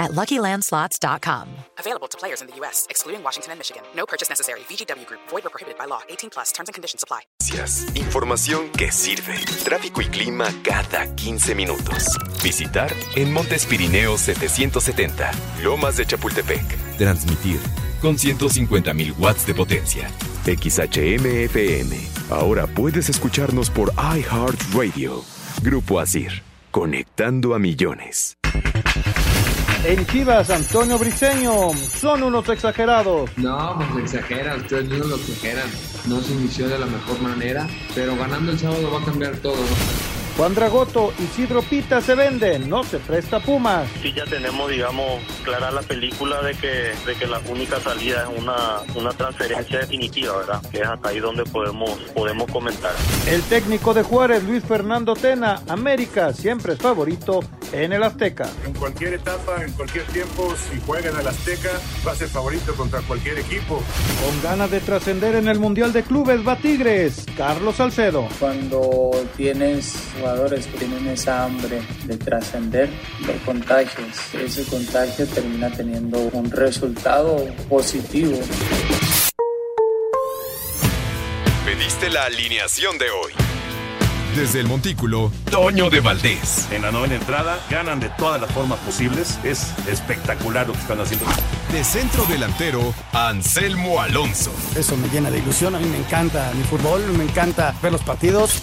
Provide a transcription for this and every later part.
at LuckyLandSlots.com. Available to players in the U.S., excluding Washington and Michigan. No purchase necessary. VGW Group. Void or prohibited by law. 18 plus. Terms and conditions apply. Información que sirve. Tráfico y clima cada 15 minutos. Visitar en Montes Pirineos 770. Lomas de Chapultepec. Transmitir con 150.000 watts de potencia. XHMFM. Ahora puedes escucharnos por iHeartRadio. Grupo Asir. Conectando a millones. En Chivas, Antonio Briseño, son unos exagerados. No, pues exageran, ustedes mismos lo exageran. No se inició de la mejor manera, pero ganando el sábado va a cambiar todo. Juan Dragoto, Isidro Pita se venden, no se presta Pumas. Sí, ya tenemos, digamos, clara la película de que, de que la única salida es una, una transferencia definitiva, ¿verdad? Que es hasta ahí donde podemos, podemos comentar. El técnico de Juárez, Luis Fernando Tena, América, siempre es favorito en el Azteca. En cualquier etapa, en cualquier tiempo, si juega en el Azteca, va a ser favorito contra cualquier equipo. Con ganas de trascender en el Mundial de Clubes, va Tigres, Carlos Salcedo. Cuando tienes jugadores que tienen esa hambre de trascender, lo contagias. Ese contagio termina teniendo un resultado positivo. Pediste la alineación de hoy. Desde el Montículo, Toño de Valdés. En la novena entrada ganan de todas las formas posibles. Es espectacular lo que están haciendo. De centro delantero, Anselmo Alonso. Eso me llena de ilusión. A mí me encanta mi fútbol, me encanta ver los partidos.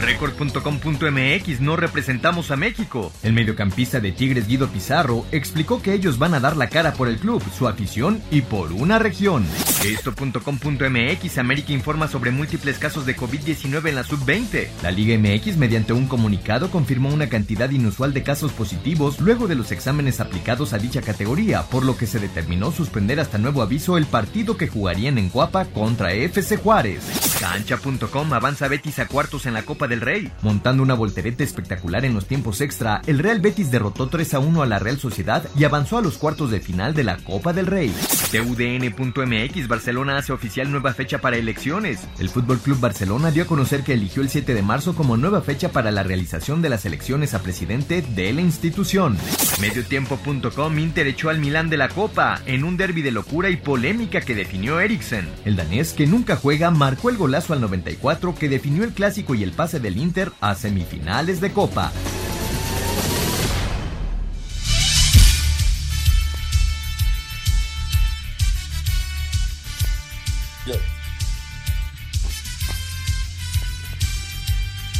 Record.com.mx no representamos a México. El mediocampista de Tigres Guido Pizarro explicó que ellos van a dar la cara por el club, su afición y por una región. Esto.com.mx América informa sobre múltiples casos de COVID-19 en la sub-20. La Liga MX mediante un comunicado confirmó una cantidad inusual de casos positivos luego de los exámenes aplicados a dicha categoría, por lo que se determinó suspender hasta nuevo aviso el partido que jugarían en Cuapa contra FC Juárez. Cancha.com avanza Betis a cuartos en la Copa del Rey. Montando una voltereta espectacular en los tiempos extra, el Real Betis derrotó 3 a 1 a la Real Sociedad y avanzó a los cuartos de final de la Copa del Rey. TUDN.mx Barcelona hace oficial nueva fecha para elecciones. El Fútbol Club Barcelona dio a conocer que eligió el 7 de marzo como nueva fecha para la realización de las elecciones a presidente de la institución. Mediotiempo.com Inter echó al Milán de la Copa en un derby de locura y polémica que definió Eriksen. El danés que nunca juega marcó el golazo al 94 que definió el clásico y el pase del Inter a semifinales de Copa.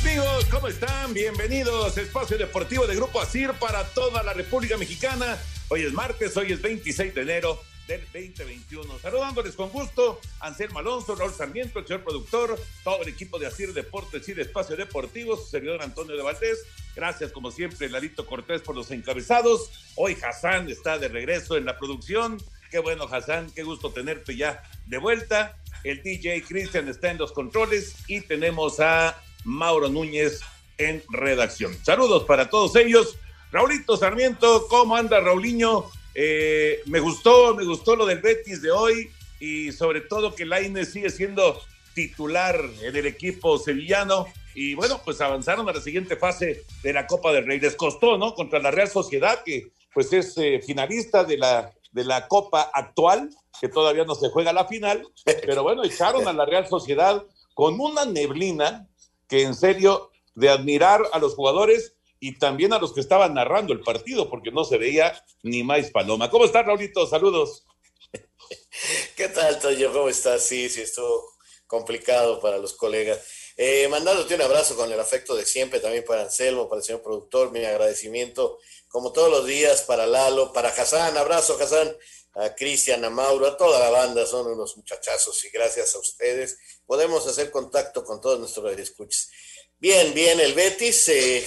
Amigos, ¿cómo están? Bienvenidos a Espacio Deportivo de Grupo Asir para toda la República Mexicana. Hoy es martes, hoy es 26 de enero del 2021. Saludándoles con gusto, Anselmo Alonso, Raúl Sarmiento, el señor productor, todo el equipo de Asir Deportes y de Espacio Deportivo, su servidor Antonio de Valdés. Gracias, como siempre, Lalito Cortés por los encabezados. Hoy Hassan está de regreso en la producción. Qué bueno, Hassan, qué gusto tenerte ya de vuelta. El DJ Cristian está en los controles y tenemos a Mauro Núñez en redacción. Saludos para todos ellos. Raulito Sarmiento, ¿cómo anda Raulinho? Eh, me gustó, me gustó lo del Betis de hoy y sobre todo que Laine sigue siendo titular en el equipo sevillano y bueno, pues avanzaron a la siguiente fase de la Copa del Rey. Les costó, ¿no? Contra la Real Sociedad, que pues es eh, finalista de la, de la Copa actual, que todavía no se juega la final, pero bueno, echaron a la Real Sociedad con una neblina que en serio de admirar a los jugadores y también a los que estaban narrando el partido, porque no se veía ni más paloma. ¿Cómo estás, Raulito? Saludos. ¿Qué tal, Toyo? ¿Cómo estás? Sí, sí, estuvo complicado para los colegas. Eh, mandándote un abrazo con el afecto de siempre, también para Anselmo, para el señor productor, mi agradecimiento como todos los días, para Lalo, para Hassan, abrazo Hassan, a Cristian, a Mauro, a toda la banda, son unos muchachazos y gracias a ustedes podemos hacer contacto con todos nuestros escuchas. Bien, bien, el Betis, eh,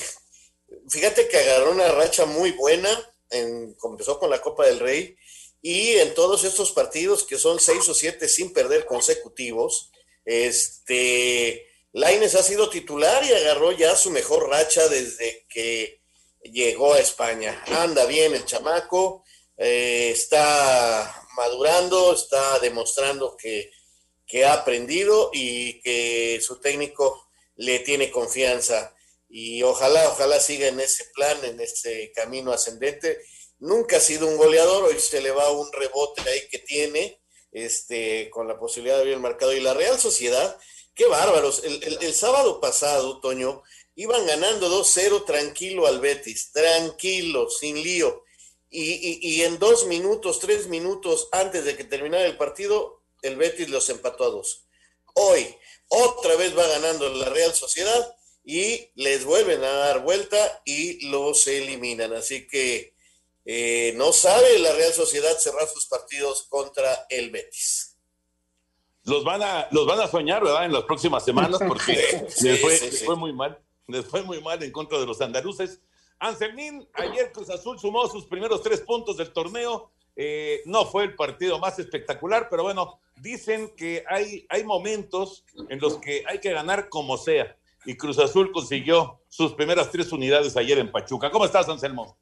fíjate que agarró una racha muy buena, en, comenzó con la Copa del Rey y en todos estos partidos que son seis o siete sin perder consecutivos, este, Laines ha sido titular y agarró ya su mejor racha desde que llegó a España. Anda bien el chamaco, eh, está madurando, está demostrando que, que, ha aprendido y que su técnico le tiene confianza. Y ojalá, ojalá siga en ese plan, en ese camino ascendente. Nunca ha sido un goleador, hoy se le va un rebote ahí que tiene, este, con la posibilidad de abrir el marcado. Y la Real Sociedad, qué bárbaros. El, el sábado pasado, Toño, iban ganando 2-0 tranquilo al Betis, tranquilo, sin lío. Y, y, en dos minutos, tres minutos antes de que terminara el partido, el Betis los empató a dos. Hoy, otra vez va ganando la Real Sociedad y les vuelven a dar vuelta y los eliminan. Así que eh, no sabe la Real Sociedad cerrar sus partidos contra el Betis. Los van a, los van a soñar, ¿verdad? En las próximas semanas, porque les, fue, fue muy mal. Les fue muy mal en contra de los andaluces. Anselmín, ayer Cruz Azul sumó sus primeros tres puntos del torneo. Eh, no fue el partido más espectacular, pero bueno, dicen que hay, hay momentos en los que hay que ganar como sea. Y Cruz Azul consiguió sus primeras tres unidades ayer en Pachuca. ¿Cómo estás, Anselmo?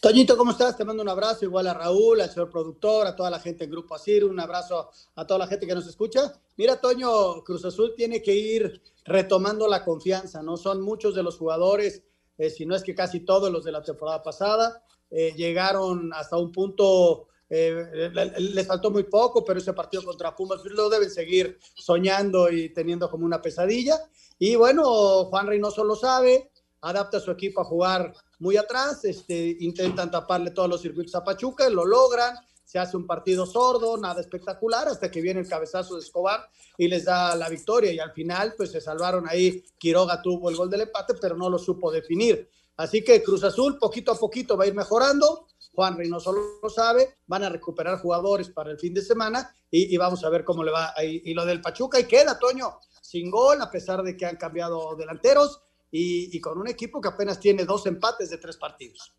Toñito, ¿cómo estás? Te mando un abrazo, igual a Raúl, al señor productor, a toda la gente en Grupo Asir, un abrazo a toda la gente que nos escucha. Mira, Toño, Cruz Azul tiene que ir retomando la confianza, ¿no? Son muchos de los jugadores eh, si no es que casi todos los de la temporada pasada, eh, llegaron hasta un punto, eh, les faltó muy poco, pero ese partido contra Pumas lo deben seguir soñando y teniendo como una pesadilla. Y bueno, Juan Reynoso lo sabe, adapta su equipo a jugar muy atrás, este, intentan taparle todos los circuitos a Pachuca, lo logran, se hace un partido sordo, nada espectacular, hasta que viene el cabezazo de Escobar y les da la victoria. Y al final, pues se salvaron ahí. Quiroga tuvo el gol del empate, pero no lo supo definir. Así que Cruz Azul, poquito a poquito, va a ir mejorando. Juan Reynoso lo sabe, van a recuperar jugadores para el fin de semana y, vamos a ver cómo le va. ahí. y lo del Pachuca, y queda, Toño, sin gol, a pesar de que han cambiado delanteros y, y con un equipo que apenas tiene dos empates de tres partidos.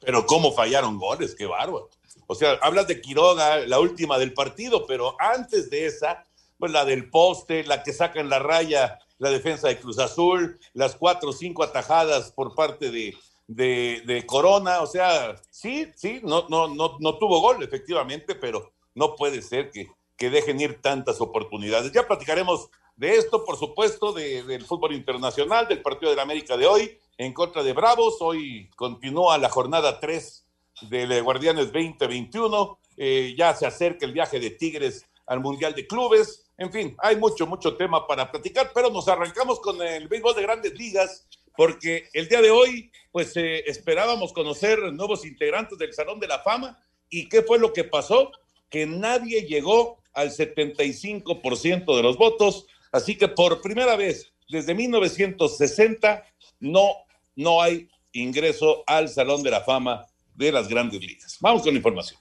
Pero cómo fallaron goles, qué bárbaro. O sea, hablas de Quiroga, la última del partido, pero antes de esa, pues la del poste, la que saca en la raya la defensa de Cruz Azul, las cuatro o cinco atajadas por parte de, de, Corona. O sea, sí, sí, no, no, no, no tuvo gol, efectivamente, pero no puede ser que, que dejen ir tantas oportunidades. Ya platicaremos de esto, por supuesto, del fútbol internacional, del partido de la América de hoy en contra de Bravos. Hoy continúa la jornada 3 del Guardianes 2021. Eh, ya se acerca el viaje de Tigres al Mundial de Clubes. En fin, hay mucho, mucho tema para platicar, pero nos arrancamos con el béisbol de grandes ligas, porque el día de hoy, pues eh, esperábamos conocer nuevos integrantes del Salón de la Fama. ¿Y qué fue lo que pasó? Que nadie llegó al 75% de los votos. Así que por primera vez desde 1960 no, no hay ingreso al Salón de la Fama de las grandes ligas. Vamos con la información.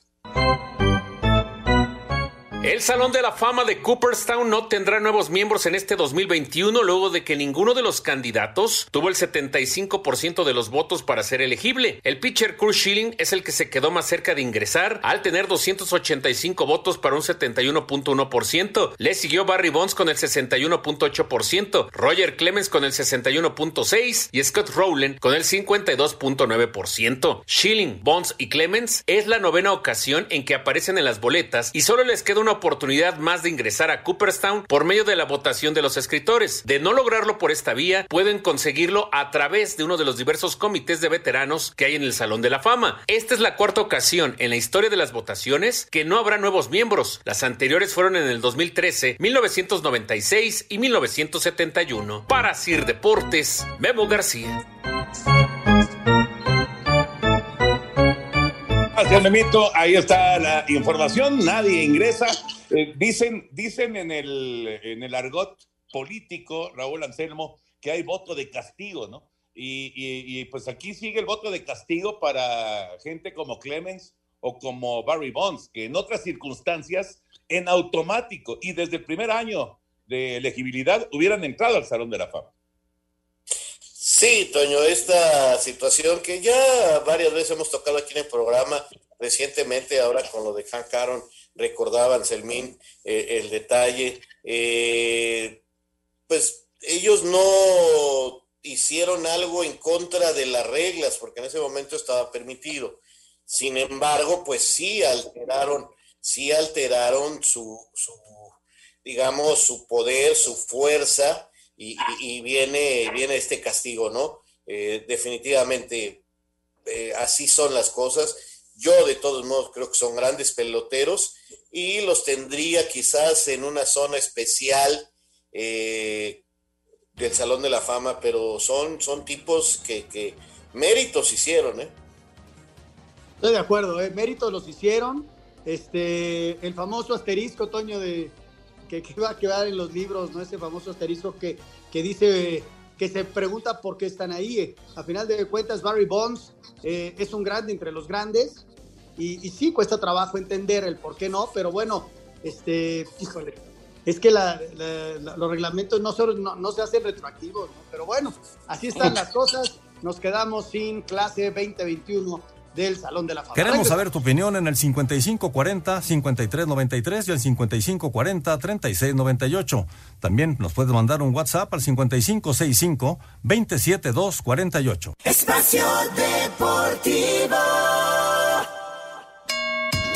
El Salón de la Fama de Cooperstown no tendrá nuevos miembros en este 2021 luego de que ninguno de los candidatos tuvo el 75% de los votos para ser elegible. El pitcher Kurt Schilling es el que se quedó más cerca de ingresar al tener 285 votos para un 71.1%. Le siguió Barry Bonds con el 61.8%, Roger Clemens con el 61.6% y Scott Rowland con el 52.9%. Schilling, Bonds y Clemens es la novena ocasión en que aparecen en las boletas y solo les queda una oportunidad más de ingresar a Cooperstown por medio de la votación de los escritores. De no lograrlo por esta vía, pueden conseguirlo a través de uno de los diversos comités de veteranos que hay en el Salón de la Fama. Esta es la cuarta ocasión en la historia de las votaciones que no habrá nuevos miembros. Las anteriores fueron en el 2013, 1996 y 1971. Para Sir Deportes, Memo García. Ahí está la información, nadie ingresa. Eh, dicen, dicen en el, en el argot político, Raúl Anselmo, que hay voto de castigo, ¿no? Y, y, pues aquí sigue el voto de castigo para gente como Clemens o como Barry Bonds, que en otras circunstancias, en automático y desde el primer año de elegibilidad, hubieran entrado al Salón de la Fama. Sí, Toño, esta situación que ya varias veces hemos tocado aquí en el programa, recientemente ahora con lo de Hank Aaron, recordaban Selmín eh, el detalle, eh, pues ellos no hicieron algo en contra de las reglas, porque en ese momento estaba permitido. Sin embargo, pues sí alteraron, sí alteraron su, su digamos, su poder, su fuerza, y, viene, viene este castigo, ¿no? Eh, definitivamente, eh, así son las cosas. Yo de todos modos creo que son grandes peloteros y los tendría quizás en una zona especial eh, del Salón de la Fama, pero son, son tipos que, méritos hicieron, ¿eh? Estoy de acuerdo, ¿eh? méritos los hicieron. Este, el famoso asterisco, Toño, de, que, va a quedar en los libros, ¿no? Ese famoso asterisco que, que dice, que se pregunta por qué están ahí. A final de cuentas, Barry Bonds eh, es un grande entre los grandes y, sí cuesta trabajo entender el por qué no, pero bueno, este, híjole, es que los reglamentos no, no, no, se hacen retroactivos, ¿no? pero bueno, así están las cosas. Nos quedamos sin clase 2021 del Salón de la Fama. Queremos saber tu opinión en el 5540-5393 y el 5540-3698. También nos puedes mandar un WhatsApp al 5565-27248. Espacio Deportivo.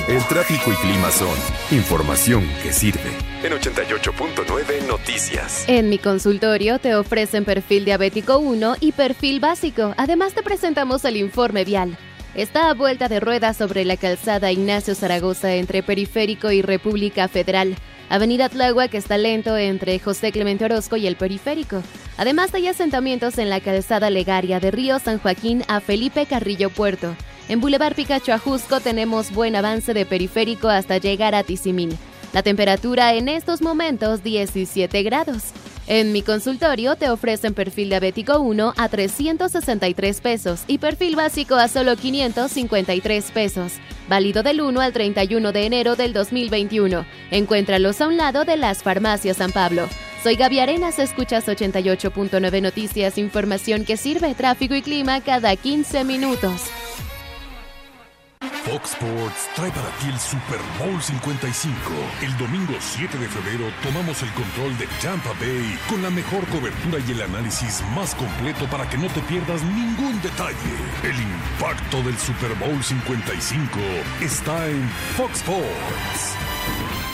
El tráfico y clima son información que sirve. En 88.9 Noticias. En mi consultorio te ofrecen perfil diabético 1 y perfil básico. Además te presentamos el informe vial está a vuelta de rueda sobre la calzada Ignacio Zaragoza entre Periférico y República Federal. Avenida Tláhuac está lento entre José Clemente Orozco y el Periférico. Además hay asentamientos en la calzada Legaria de Río San Joaquín a Felipe Carrillo Puerto. En Boulevard Picacho Ajusco tenemos buen avance de Periférico hasta llegar a Tizimín. La temperatura en estos momentos 17 grados. En mi consultorio te ofrecen perfil diabético 1 a 363 pesos y perfil básico a solo 553 pesos. Válido del 1 al 31 de enero del 2021. Encuéntralos a un lado de las farmacias San Pablo. Soy Gaby Arenas, escuchas 88.9 Noticias, información que sirve tráfico y clima cada 15 minutos. Fox Sports trae para ti el Super Bowl 55. El domingo 7 de febrero tomamos el control de Tampa Bay con la mejor cobertura y el análisis más completo para que no te pierdas ningún detalle. El impacto del Super Bowl 55 está en Fox Sports.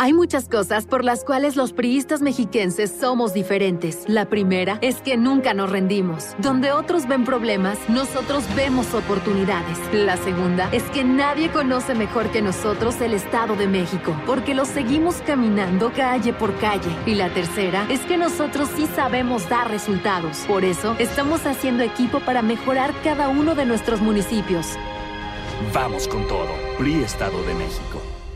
Hay muchas cosas por las cuales los priistas mexiquenses somos diferentes. La primera es que nunca nos rendimos. Donde otros ven problemas, nosotros vemos oportunidades. La segunda es que nadie conoce mejor que nosotros el Estado de México, porque lo seguimos caminando calle por calle. Y la tercera es que nosotros sí sabemos dar resultados. Por eso, estamos haciendo equipo para mejorar cada uno de nuestros municipios. Vamos con todo. PRI Estado de México.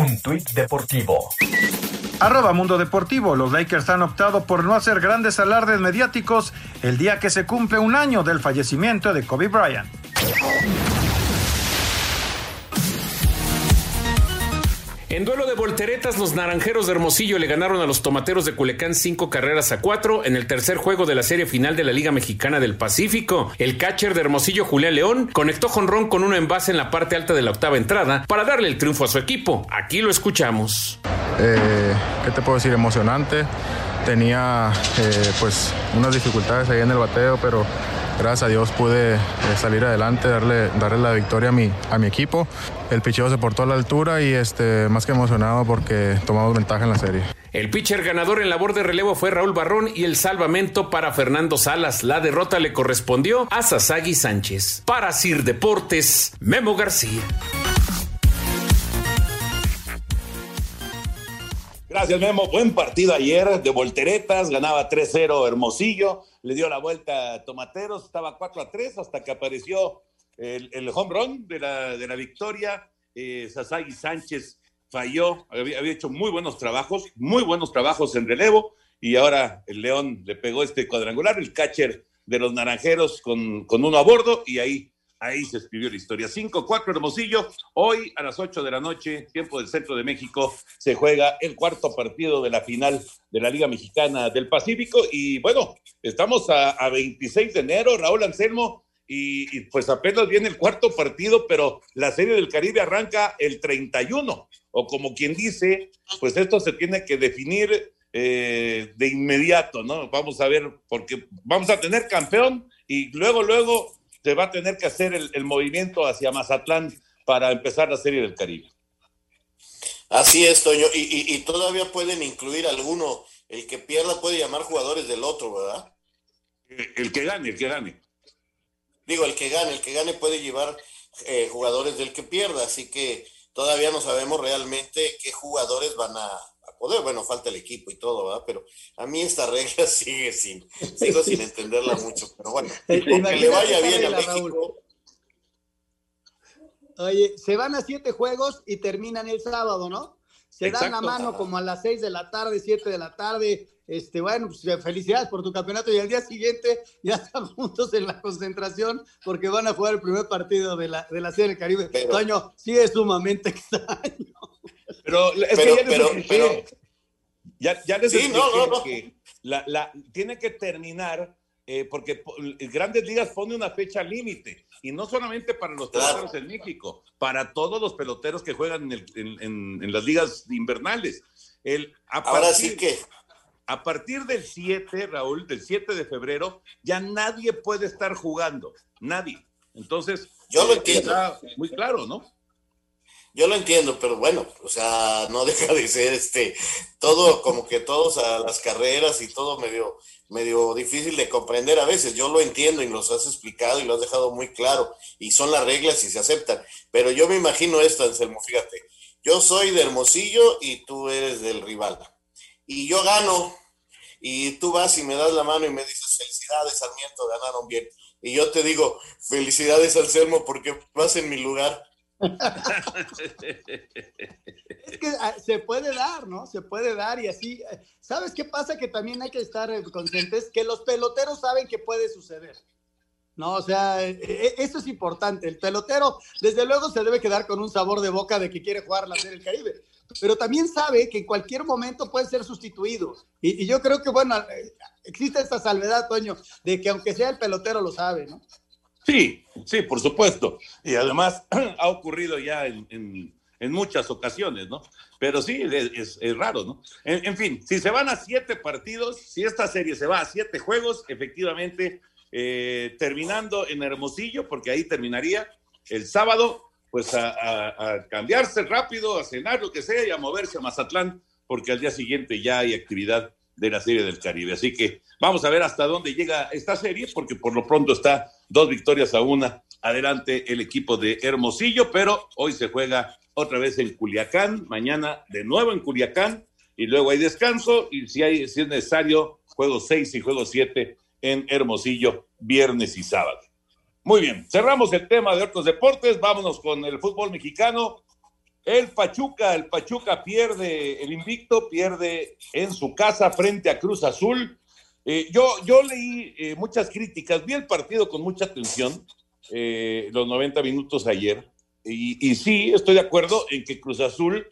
Un tuit deportivo. Arroba Mundo Deportivo, los Lakers han optado por no hacer grandes alardes mediáticos el día que se cumple un año del fallecimiento de Kobe Bryant. En duelo de volteretas, los naranjeros de Hermosillo le ganaron a los tomateros de Culecán cinco carreras a cuatro en el tercer juego de la serie final de la Liga Mexicana del Pacífico. El catcher de Hermosillo, Julián León, conectó jonrón con un envase en la parte alta de la octava entrada para darle el triunfo a su equipo. Aquí lo escuchamos. Eh, ¿Qué te puedo decir? Emocionante. Tenía eh, pues unas dificultades ahí en el bateo, pero gracias a Dios pude eh, salir adelante, darle, darle la victoria a mi, a mi equipo. El picheo se portó a la altura y este, más que emocionado porque tomamos ventaja en la serie. El pitcher ganador en labor de relevo fue Raúl Barrón y el salvamento para Fernando Salas. La derrota le correspondió a Sasagi Sánchez. Para Sir Deportes, Memo García. Gracias, Memo. Buen partido ayer de volteretas. Ganaba 3-0 Hermosillo. Le dio la vuelta a Tomateros. Estaba 4-3 hasta que apareció el, home run de la, de la victoria. Eh, Sasagi Sánchez falló. Había, había, hecho muy buenos trabajos, muy buenos trabajos en relevo. Y ahora el León le pegó este cuadrangular. El catcher de los naranjeros con, con uno a bordo. Y ahí Ahí se escribió la historia. 5-4 Hermosillo. Hoy a las 8 de la noche, tiempo del centro de México, se juega el cuarto partido de la final de la Liga Mexicana del Pacífico. Y bueno, estamos a, a 26 de enero, Raúl Anselmo, y, pues apenas viene el cuarto partido, pero la Serie del Caribe arranca el 31. O como quien dice, pues esto se tiene que definir eh, de inmediato, ¿no? Vamos a ver, porque vamos a tener campeón y luego, luego se va a tener que hacer el, el, movimiento hacia Mazatlán para empezar la Serie del Caribe. Así es, Toño, y, y, y, todavía pueden incluir alguno, el que pierda puede llamar jugadores del otro, ¿verdad? El, el que gane, el que gane. Digo, el que gane, el que gane puede llevar eh, jugadores del que pierda, así que todavía no sabemos realmente qué jugadores van a, a poder, bueno, falta el equipo y todo, ¿verdad? Pero a mí esta regla sigue sin, sigo sin entenderla mucho, pero bueno, que le vaya bien a México. Raúl. Oye, se van a siete juegos y terminan el sábado, ¿no? Se Exacto. dan la mano como a las seis de la tarde, siete de la tarde. Este, bueno, pues felicidades por tu campeonato y al día siguiente ya están juntos en la concentración porque van a jugar el primer partido de la, de la Serie del Caribe. Pero, Toño, sí es sumamente extraño. Pero es pero, que ya les pero, ya, ya les Sí, no, no, no. que la, la, tiene que terminar eh, porque po- Grandes Ligas pone una fecha límite y no solamente para los peloteros en México, para todos los peloteros que juegan en, el- en- en- en las ligas invernales. El, a Ahora sí que, a partir del 7, Raúl, del 7 de febrero, ya nadie puede estar jugando, nadie. Entonces, Yo lo eh, entiendo. está muy claro, ¿no? Yo lo entiendo, pero bueno, o sea, no deja de ser este, todo como que todos a las carreras y todo medio, medio difícil de comprender a veces. Yo lo entiendo y los has explicado y lo has dejado muy claro y son las reglas y se aceptan. Pero yo me imagino esto, Anselmo, fíjate, yo soy de Hermosillo y tú eres del rival. Y yo gano y tú vas y me das la mano y me dices, felicidades, Sarmiento, ganaron bien. Y yo te digo, felicidades, Anselmo, porque vas en mi lugar. Es que ah, se puede dar, ¿no? Se puede dar y así. eh, ¿Sabes qué pasa? Que también hay que estar eh, conscientes que los peloteros saben que puede suceder. No, o sea, eh, eso es importante. El pelotero, desde luego, se debe quedar con un sabor de boca de que quiere jugar la Serie del Caribe, pero también sabe que en cualquier momento puede ser sustituido. Y, y yo creo que, bueno, existe esta salvedad, Toño, de que aunque sea el pelotero lo sabe, ¿no? Sí, sí, por supuesto. Y además ha ocurrido ya en, en- muchas ocasiones, ¿no? Pero sí, es, raro, ¿no? En, fin, si se van a siete partidos, si esta serie se va a siete juegos, efectivamente, eh, terminando en Hermosillo, porque ahí terminaría el sábado, pues a cambiarse rápido, a cenar, lo que sea, y a moverse a Mazatlán, porque al día siguiente ya hay actividad de la Serie del Caribe. Así que vamos a ver hasta dónde llega esta serie, porque por lo pronto está dos victorias a una adelante el equipo de Hermosillo, pero hoy se juega otra vez en Culiacán, mañana de nuevo en Culiacán, y luego hay descanso, y si, hay, si es necesario, juego 6 y juego 7 en Hermosillo, viernes y sábado. Muy bien, cerramos el tema de otros deportes, vámonos con el fútbol mexicano. El Pachuca, el Pachuca pierde el invicto, pierde en su casa frente a Cruz Azul. Eh, yo, yo leí eh, muchas críticas, vi el partido con mucha atención, eh, los 90 minutos ayer, y, y sí, estoy de acuerdo en que Cruz Azul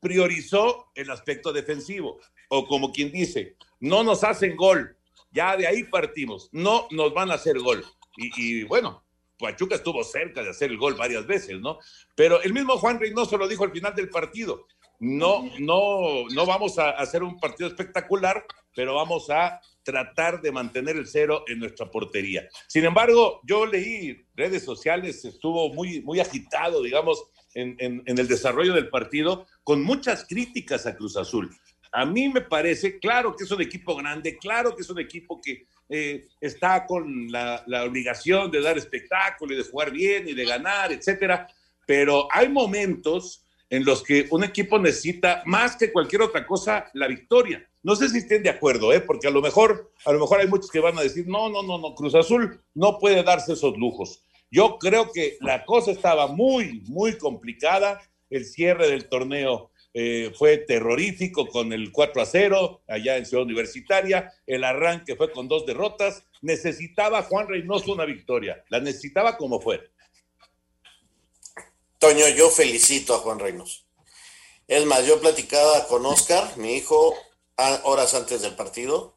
priorizó el aspecto defensivo, o como quien dice, no nos hacen gol, ya de ahí partimos, no nos van a hacer gol. Y, bueno, Pachuca estuvo cerca de hacer el gol varias veces, ¿no? Pero el mismo Juan Reynoso lo dijo al final del partido, no, no, no vamos a hacer un partido espectacular, pero vamos a tratar de mantener el cero en nuestra portería. Sin embargo, yo leí redes sociales, estuvo muy, muy agitado, digamos, en, el desarrollo del partido, con muchas críticas a Cruz Azul. A mí me parece, claro que es un equipo grande, claro que es un equipo que eh, está con la, la, obligación de dar espectáculo y de jugar bien y de ganar, etcétera, pero hay momentos en los que un equipo necesita más que cualquier otra cosa la victoria. No sé si estén de acuerdo, ¿eh? porque a lo mejor, a lo mejor hay muchos que van a decir, no, no, no, no, Cruz Azul no puede darse esos lujos. Yo creo que la cosa estaba muy, muy complicada. El cierre del torneo eh, fue terrorífico con el 4 a 0 allá en Ciudad Universitaria. El arranque fue con dos derrotas. Necesitaba Juan Reynoso una victoria. La necesitaba como fue. Toño, yo felicito a Juan Reynoso. Es más, yo platicaba con Oscar, mi hijo, horas antes del partido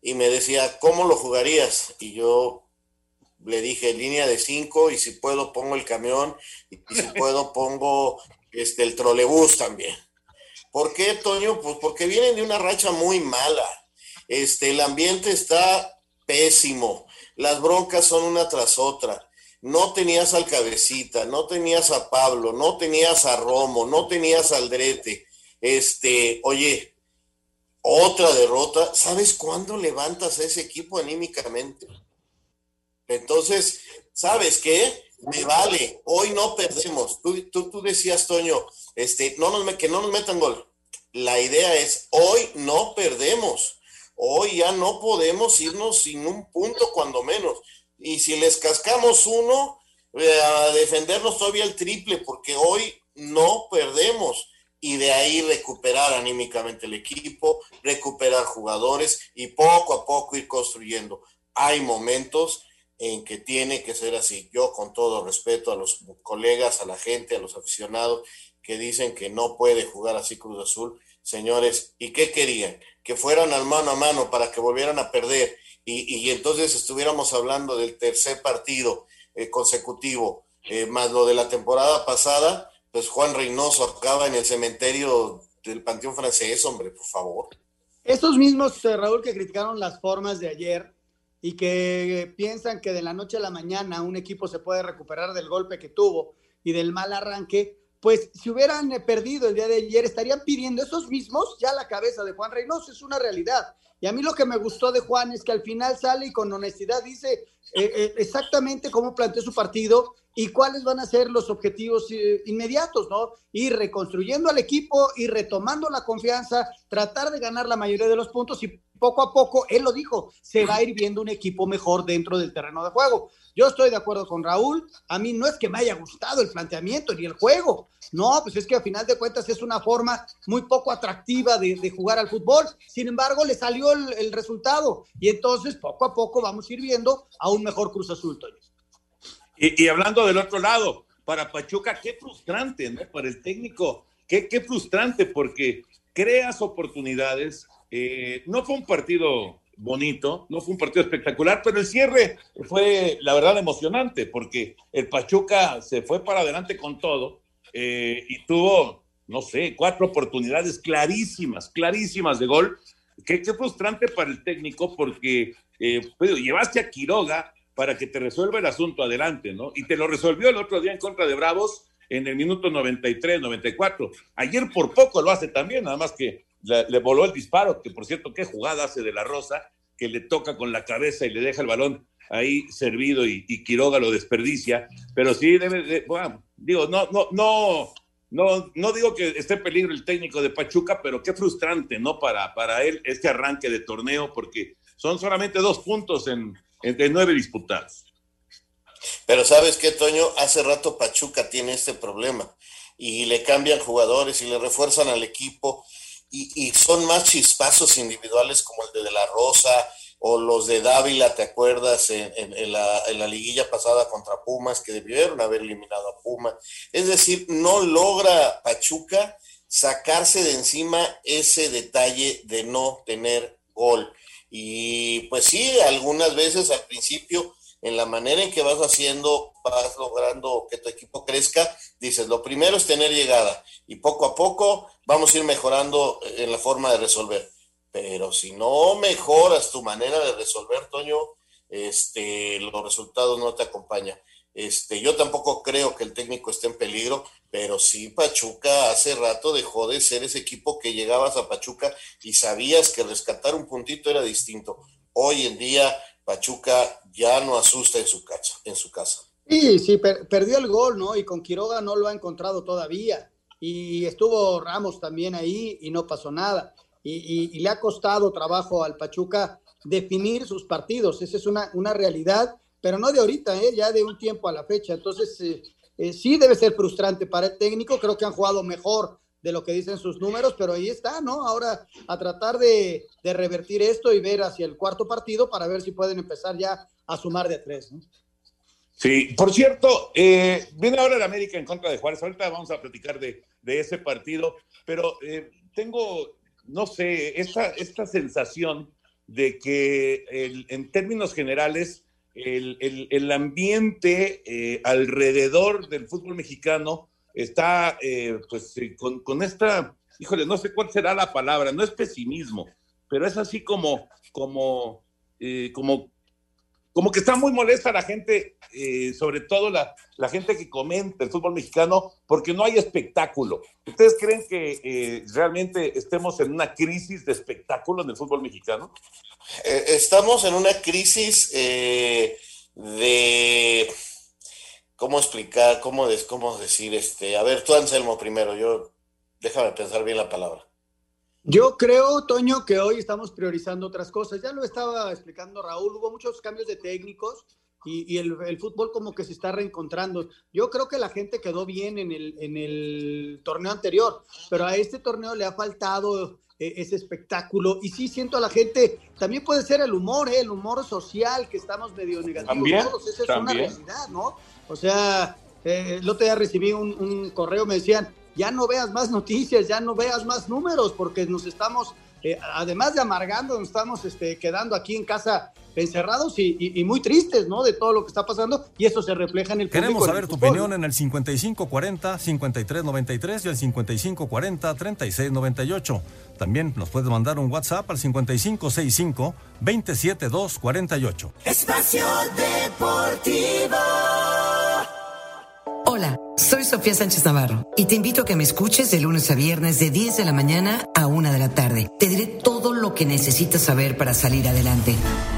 y me decía, ¿cómo lo jugarías? Y yo le dije, línea de cinco y si puedo pongo el camión y si puedo pongo este, el trolebús también. ¿Por qué, Toño? Pues porque vienen de una racha muy mala. Este, el ambiente está pésimo. Las broncas son una tras otra. No tenías al cabecita, no tenías a Pablo, no tenías a Romo, no tenías al Drete. Este, oye, otra derrota. ¿Sabes cuándo levantas a ese equipo anímicamente? Entonces, ¿sabes qué? Me vale, hoy no perdemos. Tú, tú, decías, Toño, este, no nos, que no nos metan gol. La idea es, hoy no perdemos. Hoy ya no podemos irnos sin un punto cuando menos. Y si les cascamos uno, eh, a defendernos todavía el triple, porque hoy no perdemos y de ahí recuperar anímicamente el equipo, recuperar jugadores y poco a poco ir construyendo. Hay momentos en que tiene que ser así. Yo con todo respeto a los colegas, a la gente, a los aficionados que dicen que no puede jugar así Cruz Azul, señores, ¿y qué querían? Que fueran al mano a mano para que volvieran a perder y, entonces estuviéramos hablando del tercer partido eh, consecutivo, eh, más lo de la temporada pasada, pues Juan Reynoso acaba en el cementerio del Panteón Francés, hombre, por favor. Estos mismos, eh, Raúl, que criticaron las formas de ayer y que piensan que de la noche a la mañana un equipo se puede recuperar del golpe que tuvo y del mal arranque, pues si hubieran perdido el día de ayer, estarían pidiendo esos mismos ya la cabeza de Juan Reynoso, es una realidad. Y a mí lo que me gustó de Juan es que al final sale y con honestidad dice eh, exactamente cómo planteó su partido y cuáles van a ser los objetivos eh, inmediatos, ¿no? Ir reconstruyendo al equipo, y retomando la confianza, tratar de ganar la mayoría de los puntos y poco a poco, él lo dijo, se va a ir viendo un equipo mejor dentro del terreno de juego. Yo estoy de acuerdo con Raúl, a mí no es que me haya gustado el planteamiento ni el juego, no, pues es que a final de cuentas es una forma muy poco atractiva de, jugar al fútbol, sin embargo le salió el, resultado y entonces poco a poco vamos a ir viendo a un mejor Cruz Azul. Y, hablando del otro lado, para Pachuca, qué frustrante, ¿no? Para el técnico, qué, qué frustrante, porque creas oportunidades. Eh, no fue un partido bonito, no fue un partido espectacular, pero el cierre fue, la verdad, emocionante, porque el Pachuca se fue para adelante con todo eh, y tuvo, no sé, cuatro oportunidades clarísimas, clarísimas de gol. Qué, frustrante para el técnico, porque eh, pues, llevaste a Quiroga para que te resuelva el asunto adelante, ¿no? Y te lo resolvió el otro día en contra de Bravos en el minuto 93, 94. Ayer por poco lo hace también, nada más que le, voló el disparo, que por cierto, qué jugada hace de la Rosa, que le toca con la cabeza y le deja el balón ahí servido y, Quiroga lo desperdicia. Pero sí debe, de, bueno, digo, no, no, no, no, no digo que esté en peligro el técnico de Pachuca, pero qué frustrante, ¿no? Para, para él este arranque de torneo, porque son solamente dos puntos en, entre nueve disputados. Pero sabes qué, Toño, hace rato Pachuca tiene este problema y le cambian jugadores y le refuerzan al equipo y, son más chispazos individuales como el de, de La Rosa o los de Dávila, ¿te acuerdas? En, la, en, la, liguilla pasada contra Pumas, que debieron haber eliminado a Pumas. Es decir, no logra Pachuca sacarse de encima ese detalle de no tener gol. Y pues sí, algunas veces al principio, en la manera en que vas haciendo, vas logrando que tu equipo crezca, dices, lo primero es tener llegada y poco a poco vamos a ir mejorando en la forma de resolver. Pero si no mejoras tu manera de resolver, Toño, este, los resultados no te acompañan. Este, yo tampoco creo que el técnico esté en peligro, pero sí Pachuca hace rato dejó de ser ese equipo que llegabas a Pachuca y sabías que rescatar un puntito era distinto. Hoy en día Pachuca ya no asusta en su casa. En su casa. Sí, sí, perdió el gol, ¿no? Y con Quiroga no lo ha encontrado todavía. Y estuvo Ramos también ahí y no pasó nada. Y, le ha costado trabajo al Pachuca definir sus partidos. Esa es una, una realidad pero no de ahorita, ¿eh? ya de un tiempo a la fecha. Entonces, eh, eh, sí debe ser frustrante para el técnico. Creo que han jugado mejor de lo que dicen sus números, pero ahí está, ¿no? Ahora a tratar de, revertir esto y ver hacia el cuarto partido para ver si pueden empezar ya a sumar de tres, ¿no? Sí, por cierto, viene ahora el América en contra de Juárez. Ahorita vamos a platicar de, ese partido, pero tengo, no sé, esta, esta sensación de que en términos generales el, ambiente eh, alrededor del fútbol mexicano está, eh, pues, eh, con, esta, híjole, no sé cuál será la palabra, no es pesimismo, pero es así como, como, como, como que está muy molesta la gente, sobre todo la, la, gente que comenta el fútbol mexicano, porque no hay espectáculo. ¿Ustedes creen que realmente estemos en una crisis de espectáculo en el fútbol mexicano? Eh, estamos en una crisis eh, de cómo explicar, cómo, cómo decir, este, a ver, tú Anselmo primero, yo déjame pensar bien la palabra. Yo creo, Toño, que hoy estamos priorizando otras cosas. Ya lo estaba explicando Raúl, hubo muchos cambios de técnicos y, el, el, fútbol como que se está reencontrando. Yo creo que la gente quedó bien en el, en el torneo anterior, pero a este torneo le ha faltado e, ese espectáculo. Y sí siento a la gente, también puede ser el humor, ¿eh? el humor social, que estamos medio negativos todos. Esa es una realidad, ¿no? O sea, eh, el otro día recibí un, un, correo, me decían, ya no veas más noticias, ya no veas más números, porque nos estamos, eh, además de amargando, nos estamos este, quedando aquí en casa encerrados y, muy tristes, ¿no? De todo lo que está pasando y eso se refleja en el Queremos saber tu opinión en el 5540-5393 y el 5540-3698. También nos puedes mandar un WhatsApp al 5565-27248. Espacio Deportivo. Hola, soy Sofía Sánchez Navarro y te invito a que me escuches de lunes a viernes de 10 de la mañana a 1 de la tarde. Te diré todo lo que necesitas saber para salir adelante,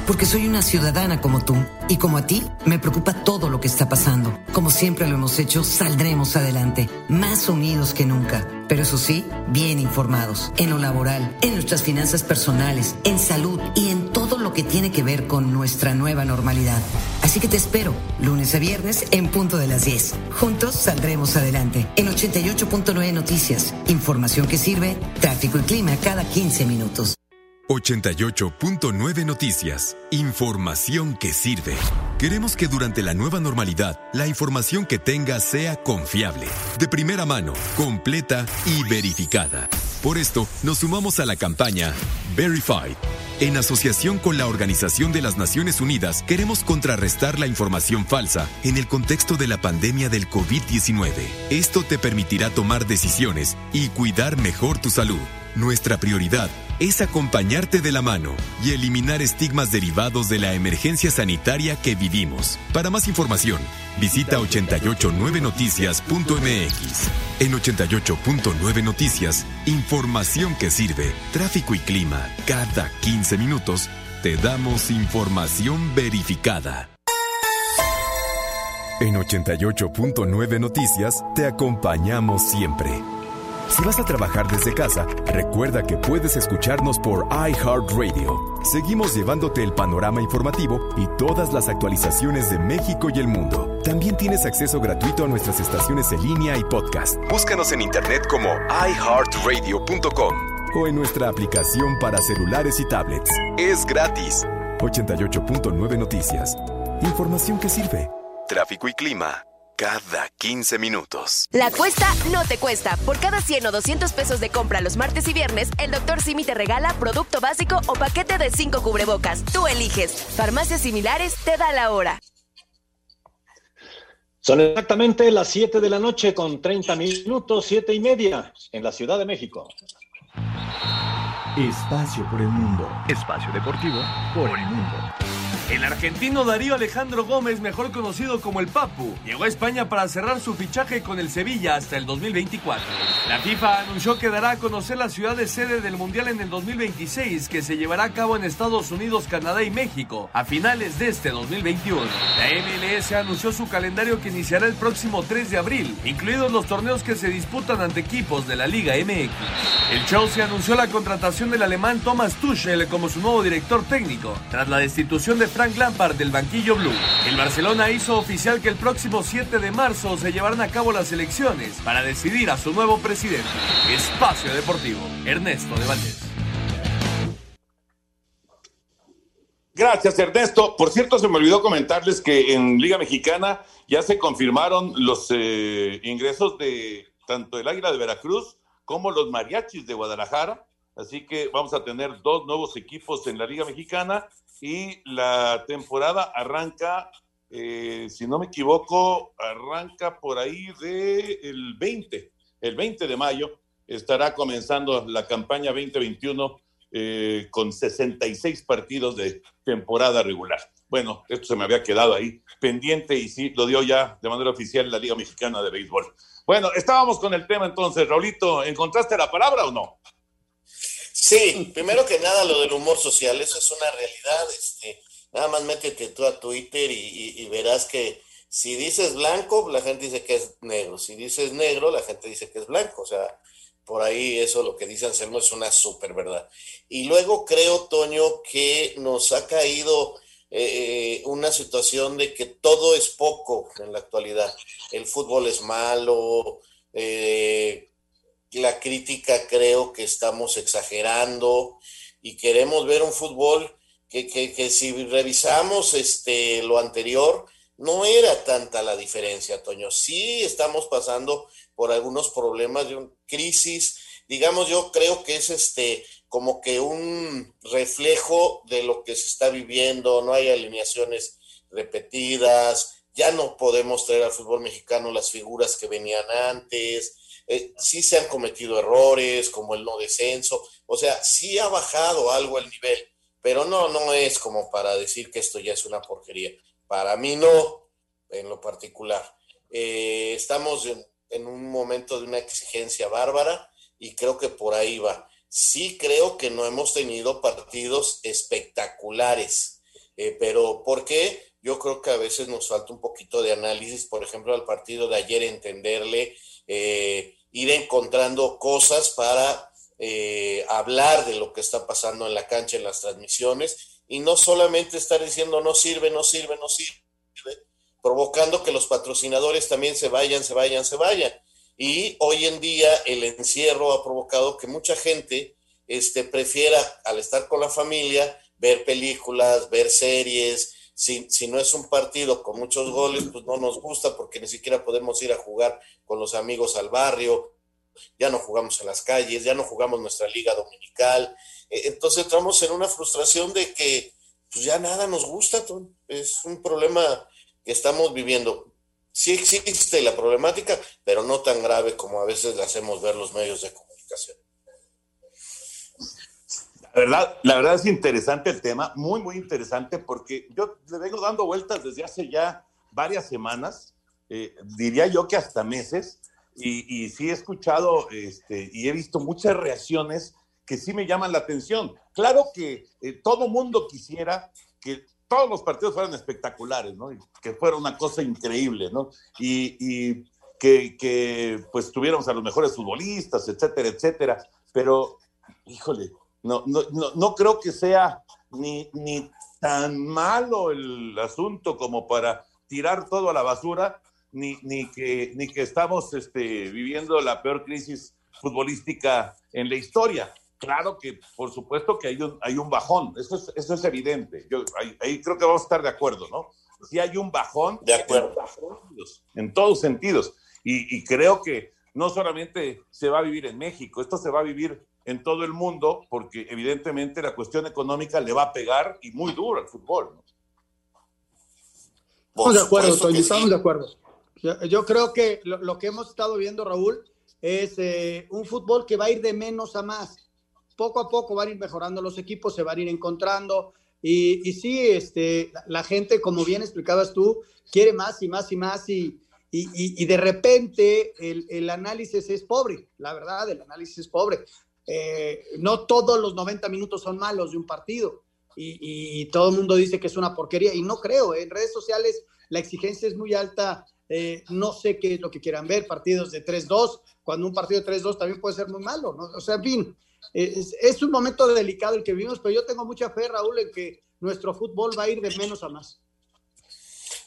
porque soy una ciudadana como tú y como a ti me preocupa todo lo que está pasando. Como siempre lo hemos hecho, saldremos adelante, más unidos que nunca, pero eso sí, bien informados, en lo laboral, en nuestras finanzas personales, en salud y en todo lo que tiene que ver con nuestra nueva normalidad. Así que te espero, lunes a viernes en punto de las 10. Juntos saldremos adelante. En 88.9 Noticias, información que sirve, tráfico y clima cada 15 minutos. 88.9 Noticias. Información que sirve. Queremos que durante la nueva normalidad la información que tengas sea confiable, de primera mano, completa y verificada. Por esto, nos sumamos a la campaña Verified. En asociación con la Organización de las Naciones Unidas, queremos contrarrestar la información falsa en el contexto de la pandemia del COVID-19. Esto te permitirá tomar decisiones y cuidar mejor tu salud. Nuestra prioridad es acompañarte de la mano y eliminar estigmas derivados de la emergencia sanitaria que vivimos. Para más información, visita 889noticias.mx. En 88.9 Noticias, información que sirve, tráfico y clima. Cada 15 minutos te damos información verificada. En 88.9 Noticias te acompañamos siempre si vas a trabajar desde casa, recuerda que puedes escucharnos por iHeartRadio. Seguimos llevándote el panorama informativo y todas las actualizaciones de México y el mundo. También tienes acceso gratuito a nuestras estaciones en línea y podcast. Búscanos en internet como iHeartRadio.com o en nuestra aplicación para celulares y tablets. Es gratis. 88.9 Noticias. Información que sirve. Tráfico y clima cada 15 minutos. La cuesta no te cuesta. Por cada 100 o 200 pesos de compra los martes y viernes, el Dr. Simi te regala producto básico o paquete de 5 cubrebocas. Tú eliges. Farmacias similares te da la hora. Son exactamente las 7 de la noche con 30 minutos, 7 y media en la Ciudad de México. Espacio por el mundo. Espacio deportivo por el mundo. El argentino Darío Alejandro Gómez, mejor conocido como el Papu, llegó a España para cerrar su fichaje con el Sevilla hasta el 2024. La FIFA anunció que dará a conocer la ciudad de sede del Mundial en el 2026, que se llevará a cabo en Estados Unidos, Canadá y México a finales de este 2021. La MLS anunció su calendario que iniciará el próximo 3 de abril, incluidos los torneos que se disputan ante equipos de la Liga MX. El Chelsea anunció la contratación del alemán Thomas Tuchel como su nuevo director técnico, tras la destitución de Frank Lampard del banquillo blue. El Barcelona hizo oficial que el próximo 7 de marzo se llevarán a cabo las elecciones para decidir a su nuevo presidente. Espacio Deportivo, Ernesto de Valdés. Gracias, Ernesto. Por cierto, se me olvidó comentarles que en Liga Mexicana ya se confirmaron los eh, ingresos de tanto el Águila de Veracruz como los Mariachis de Guadalajara. Así que vamos a tener dos nuevos equipos en la Liga Mexicana y la temporada arranca, eh, si no me equivoco, arranca por ahí de el 20, el 20 de mayo estará comenzando la campaña 2021 eh, con 66 partidos de temporada regular. Bueno, esto se me había quedado ahí pendiente y sí, lo dio ya de manera oficial la Liga Mexicana de Béisbol. Bueno, estábamos con el tema entonces, Raulito, ¿encontraste la palabra o no? Sí, primero que nada lo del humor social, eso es una realidad. Este, nada más métete tú a Twitter y, verás que si dices blanco, la gente dice que es negro. Si dices negro, la gente dice que es blanco. O sea, por ahí eso lo que dice Anselmo es una súper verdad. Y luego creo, Toño, que nos ha caído eh, una situación de que todo es poco en la actualidad. El fútbol es malo, eh, la crítica creo que estamos exagerando y queremos ver un fútbol que, que, si revisamos este, lo anterior, no era tanta la diferencia, Toño. Sí estamos pasando por algunos problemas de una crisis, digamos, yo creo que es este como que un reflejo de lo que se está viviendo, no hay alineaciones repetidas, ya no podemos traer al fútbol mexicano las figuras que venían antes, eh, sí se han cometido errores, como el no descenso, o sea, sí ha bajado algo el nivel, pero no, no es como para decir que esto ya es una porquería. Para mí no, en lo particular. Eh, estamos en, un momento de una exigencia bárbara y creo que por ahí va. Sí creo que no hemos tenido partidos espectaculares, eh, pero ¿por qué? Yo creo que a veces nos falta un poquito de análisis, por ejemplo, al partido de ayer entenderle eh, ir encontrando cosas para eh, hablar de lo que está pasando en la cancha, en las transmisiones, y no solamente estar diciendo no sirve, no sirve, no sirve, provocando que los patrocinadores también se vayan, se vayan, se vayan. Y hoy en día el encierro ha provocado que mucha gente este, prefiera, al estar con la familia, ver películas, ver series, si, si, no es un partido con muchos goles, pues no nos gusta porque ni siquiera podemos ir a jugar con los amigos al barrio, ya no jugamos en las calles, ya no jugamos nuestra liga dominical. Eh, entonces entramos en una frustración de que pues ya nada nos gusta, es un problema que estamos viviendo. Sí existe la problemática, pero no tan grave como a veces la hacemos ver los medios de comunicación. La verdad, la verdad es interesante el tema, muy, muy interesante, porque yo le vengo dando vueltas desde hace ya varias semanas, eh, diría yo que hasta meses, y, sí he escuchado este, y he visto muchas reacciones que sí me llaman la atención. Claro que eh, todo mundo quisiera que todos los partidos fueran espectaculares, ¿no? que fuera una cosa increíble, ¿no? Y, y que, que, pues tuviéramos a los mejores futbolistas, etcétera, etcétera. Pero, híjole, no, no, no, creo que sea ni, ni tan malo el asunto como para tirar todo a la basura, ni, ni, que, ni que estamos este, viviendo la peor crisis futbolística en la historia. Claro que, por supuesto que hay un, hay un bajón, eso es, eso es evidente. Yo, ahí, creo que vamos a estar de acuerdo, ¿no? sí hay un bajón. De acuerdo. En todos sentidos. Y, y creo que no solamente se va a vivir en México, esto se va a vivir en todo el mundo, porque evidentemente la cuestión económica le va a pegar y muy duro al fútbol. ¿no? Estamos de acuerdo, Toño, estamos de acuerdo. Yo, yo creo que lo, lo, que hemos estado viendo, Raúl, es eh, un fútbol que va a ir de menos a más. Poco a poco van a ir mejorando los equipos, se van a ir encontrando. Y, y sí, este, la, la, gente, como bien explicabas tú, quiere más y más y más. Y, y, y de repente el, el, análisis es pobre, la verdad, el análisis es pobre. Eh, no todos los 90 minutos son malos de un partido y, y, todo el mundo dice que es una porquería y no creo, ¿eh? en redes sociales la exigencia es muy alta, eh, no sé qué es lo que quieran ver, partidos de 3-2, cuando un partido de 3-2 también puede ser muy malo, ¿no? o sea, en fin, es, es, un momento delicado el que vivimos, pero yo tengo mucha fe, Raúl, en que nuestro fútbol va a ir de menos a más.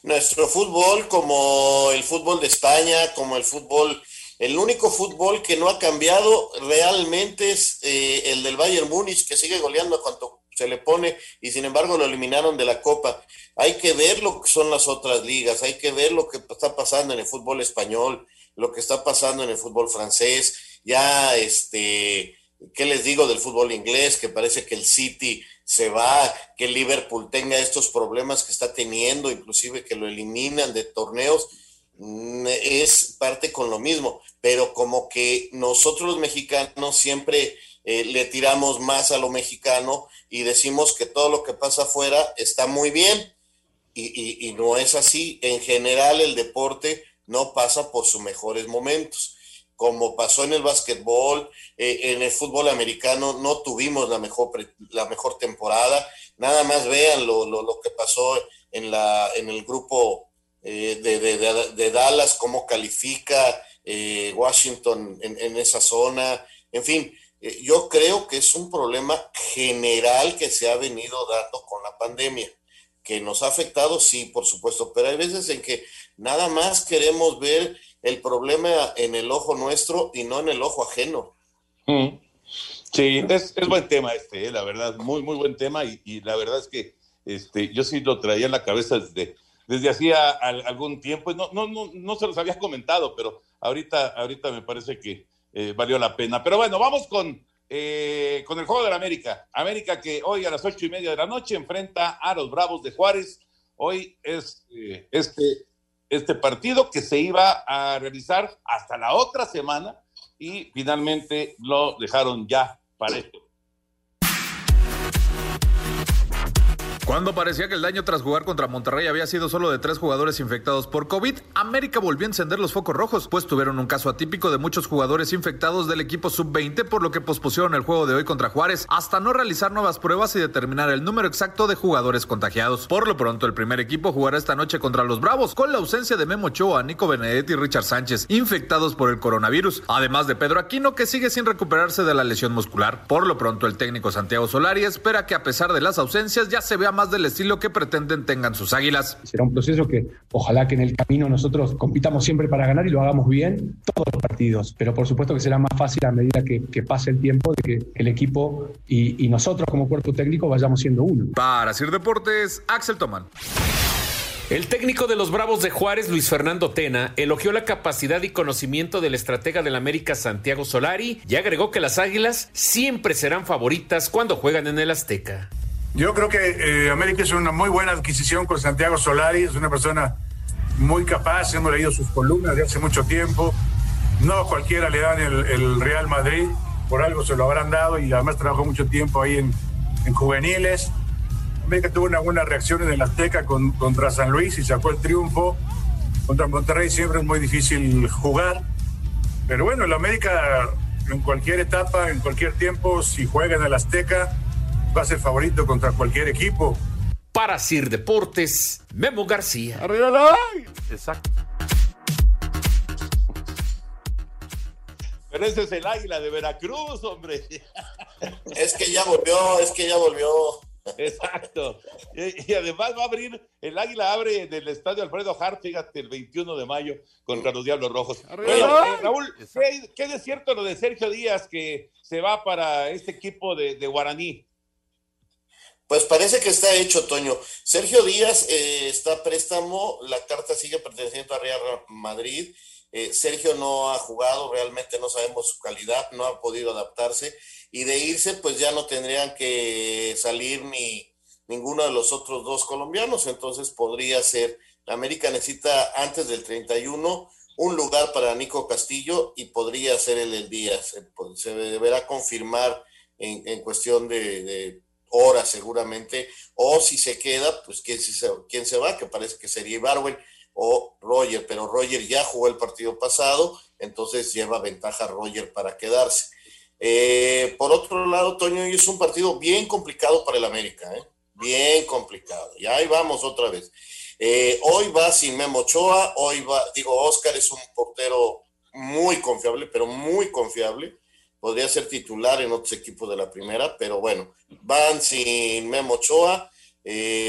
Nuestro fútbol, como el fútbol de España, como el fútbol el único fútbol que no ha cambiado realmente es eh, el del Bayern Múnich, que sigue goleando a cuanto se le pone y sin embargo lo eliminaron de la Copa. Hay que ver lo que son las otras ligas, hay que ver lo que está pasando en el fútbol español, lo que está pasando en el fútbol francés. Ya, este, ¿qué les digo del fútbol inglés? Que parece que el City se va, que Liverpool tenga estos problemas que está teniendo, inclusive que lo eliminan de torneos es parte con lo mismo, pero como que nosotros los mexicanos siempre eh, le tiramos más a lo mexicano y decimos que todo lo que pasa afuera está muy bien y, y, y no es así. En general el deporte no pasa por sus mejores momentos. Como pasó en el básquetbol, eh, en el fútbol americano no tuvimos la mejor, la mejor temporada. Nada más vean lo, lo, lo que pasó en, la, en el grupo eh, de, de, de, Dallas, cómo califica eh, Washington en, en, esa zona, en fin, eh, yo creo que es un problema general que se ha venido dando con la pandemia, que nos ha afectado, sí, por supuesto, pero hay veces en que nada más queremos ver el problema en el ojo nuestro y no en el ojo ajeno. Mm. Sí, es, buen tema este, la verdad, muy, muy buen tema y, y la verdad es que este, yo sí lo traía en la cabeza desde desde hacía algún tiempo. No, no, no, no se los había comentado, pero ahorita, ahorita me parece que eh, valió la pena. Pero bueno, vamos con, eh, con el juego de la América. América que hoy a las ocho y media de la noche enfrenta a los Bravos de Juárez. Hoy es eh, este, este partido que se iba a realizar hasta la otra semana y finalmente lo dejaron ya para esto. Cuando parecía que el daño tras jugar contra Monterrey había sido solo de tres jugadores infectados por COVID, América volvió a encender los focos rojos, pues tuvieron un caso atípico de muchos jugadores infectados del equipo sub-20, por lo que pospusieron el juego de hoy contra Juárez hasta no realizar nuevas pruebas y determinar el número exacto de jugadores contagiados. Por lo pronto, el primer equipo jugará esta noche contra los Bravos, con la ausencia de Memo Ochoa, Nico Benedetti y Richard Sánchez, infectados por el coronavirus, además de Pedro Aquino, que sigue sin recuperarse de la lesión muscular. Por lo pronto, el técnico Santiago Solari espera que a pesar de las ausencias ya se vea más del estilo que pretenden tengan sus águilas. Será un proceso que ojalá que en el camino nosotros compitamos siempre para ganar y lo hagamos bien todos los partidos, pero por supuesto que será más fácil a medida que, que pase el tiempo de que el equipo y, y, nosotros como cuerpo técnico vayamos siendo uno. Para Sir Deportes, Axel Toman. El técnico de los Bravos de Juárez, Luis Fernando Tena, elogió la capacidad y conocimiento del estratega del América, Santiago Solari, y agregó que las Águilas siempre serán favoritas cuando juegan en el Azteca. Yo creo que eh, América es una muy buena adquisición con Santiago Solari, es una persona muy capaz, hemos leído sus columnas de hace mucho tiempo, no cualquiera le dan el, Real Madrid, por algo se lo habrán dado y además trabajó mucho tiempo ahí en, en juveniles. América tuvo una buena reacción en el Azteca con, contra San Luis y sacó el triunfo. Contra Monterrey siempre es muy difícil jugar, pero bueno, el América en cualquier etapa, en cualquier tiempo, si juega en el Azteca, va a ser favorito contra cualquier equipo. Para Sir Deportes, Memo García. ¡Arriba la! Exacto. Pero ese es el águila de Veracruz, hombre. Es que ya volvió, es que ya volvió. Exacto. Y, y, además va a abrir, el águila abre en el estadio Alfredo Hart, fíjate, el 21 de mayo contra los Diablos Rojos. Bueno, eh, Raúl, ¿qué, ¿qué es cierto lo de Sergio Díaz que se va para este equipo de, de Guaraní? Pues parece que está hecho, Toño. Sergio Díaz eh, está a préstamo, la carta sigue perteneciendo a Real Madrid. Eh, Sergio no ha jugado, realmente no sabemos su calidad, no ha podido adaptarse y de irse pues ya no tendrían que salir ni ninguno de los otros dos colombianos, entonces podría ser, América necesita antes del 31 un lugar para Nico Castillo y podría ser el del día, se, pues, deberá confirmar en, cuestión de, horas seguramente, o si se queda, pues quién se, quién se va, que parece que sería Ibarwen o Roger, pero Roger ya jugó el partido pasado, entonces lleva ventaja Roger para quedarse. Eh, por otro lado, Toño, es un partido bien complicado para el América, ¿eh? bien complicado. Y ahí vamos otra vez. Eh, hoy va sin Memo Ochoa, hoy va, digo, Oscar es un portero muy confiable, pero muy confiable. Podría ser titular en otros equipos de la primera, pero bueno, van sin Memo Ochoa,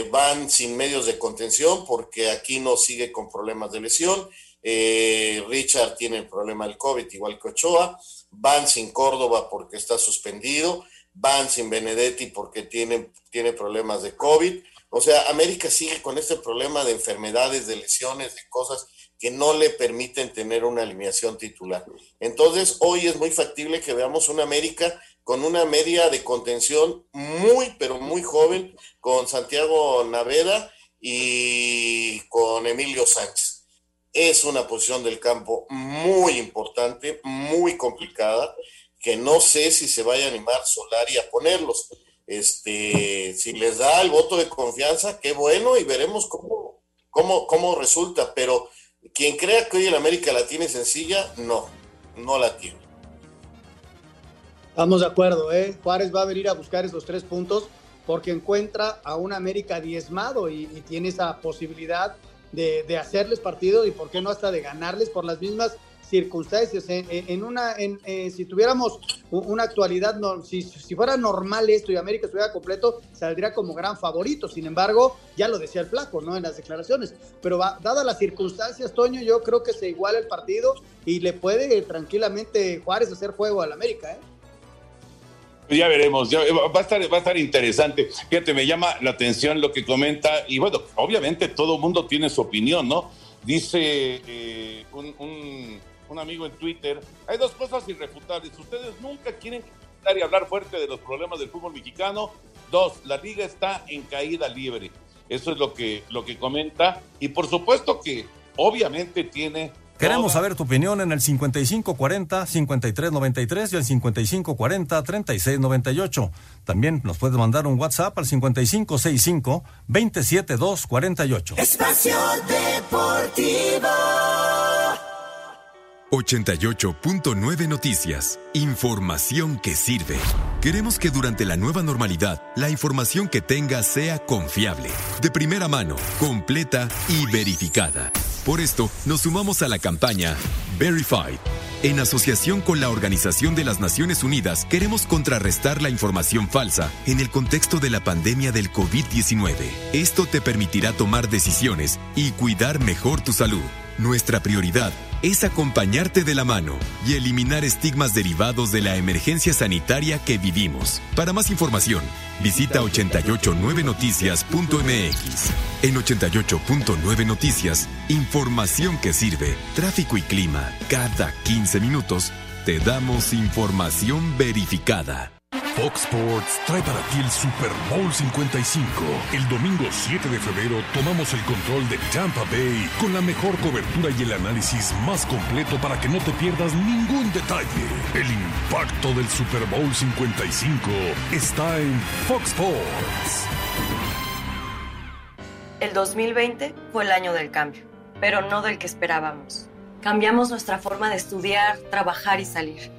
van sin medios de contención porque aquí no sigue con problemas de lesión. Richard tiene el problema del COVID, igual que Ochoa van sin Córdoba porque está suspendido, van sin Benedetti porque tiene, tiene problemas de COVID. O sea, América sigue con este problema de enfermedades, de lesiones, de cosas que no le permiten tener una alineación titular. Entonces, hoy es muy factible que veamos una América con una media de contención muy, pero muy joven, con Santiago Naveda y con Emilio Sánchez es una posición del campo muy importante, muy complicada, que no sé si se vaya a animar Solari a ponerlos. Este, si les da el voto de confianza, qué bueno, y veremos cómo, cómo, cómo resulta. Pero quien crea que hoy en América la tiene sencilla, no, no la tiene. Estamos de acuerdo, ¿eh? Juárez va a venir a buscar esos tres puntos porque encuentra a un América diezmado y, tiene esa posibilidad de, hacerles partido y por qué no hasta de ganarles por las mismas circunstancias. En, una, en, eh, si tuviéramos una actualidad, si, si, fuera normal esto y América estuviera completo, saldría como gran favorito. Sin embargo, ya lo decía el flaco, ¿no? En las declaraciones. Pero va, dadas las circunstancias, Toño, yo creo que se iguala el partido y le puede tranquilamente Juárez hacer juego al América, ¿eh? ya veremos, ya, va, a estar, va a estar interesante. Fíjate, me llama la atención lo que comenta, y bueno, obviamente todo mundo tiene su opinión, ¿no? Dice eh, un, amigo en Twitter, hay dos cosas irrefutables. Ustedes nunca quieren y hablar fuerte de los problemas del fútbol mexicano. Dos, la liga está en caída libre. Eso es lo que, lo que comenta. Y por supuesto que obviamente tiene Queremos saber tu opinión en el 5540-5393 y el 5540-3698. También nos puedes mandar un WhatsApp al 5565-27248. Espacio Deportivo. 88.9 Noticias. Información que sirve. Queremos que durante la nueva normalidad, la información que tengas sea confiable, de primera mano, completa y verificada. Por esto, nos sumamos a la campaña Verified. En asociación con la Organización de las Naciones Unidas, queremos contrarrestar la información falsa en el contexto de la pandemia del COVID-19. Esto te permitirá tomar decisiones y cuidar mejor tu salud. Nuestra prioridad es acompañarte de la mano y eliminar estigmas derivados de la emergencia sanitaria que vivimos. Para más información, visita 889noticias.mx. En 88.9 Noticias, información que sirve, tráfico y clima. Cada 15 minutos te damos información verificada. Fox Sports trae para ti el Super Bowl 55. El domingo 7 de febrero tomamos el control de Tampa Bay con la mejor cobertura y el análisis más completo para que no te pierdas ningún detalle. El impacto del Super Bowl 55 está en Fox Sports. El 2020 fue el año del cambio, pero no del que esperábamos. Cambiamos nuestra forma de estudiar, trabajar y salir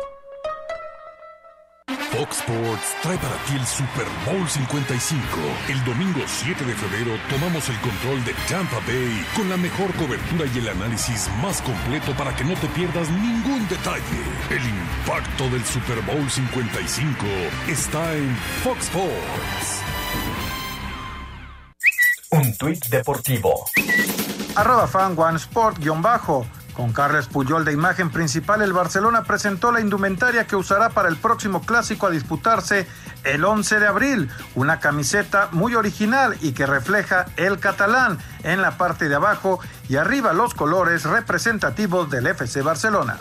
Fox Sports trae para ti el Super Bowl 55. El domingo 7 de febrero tomamos el control de Tampa Bay con la mejor cobertura y el análisis más completo para que no te pierdas ningún detalle. El impacto del Super Bowl 55 está en Fox Sports. Un tuit deportivo. Arroba fan one sport guion bajo. Con Carles Puyol de imagen principal, el Barcelona presentó la indumentaria que usará para el próximo clásico a disputarse el 11 de abril. Una camiseta muy original y que refleja el catalán en la parte de abajo y arriba los colores representativos del FC Barcelona.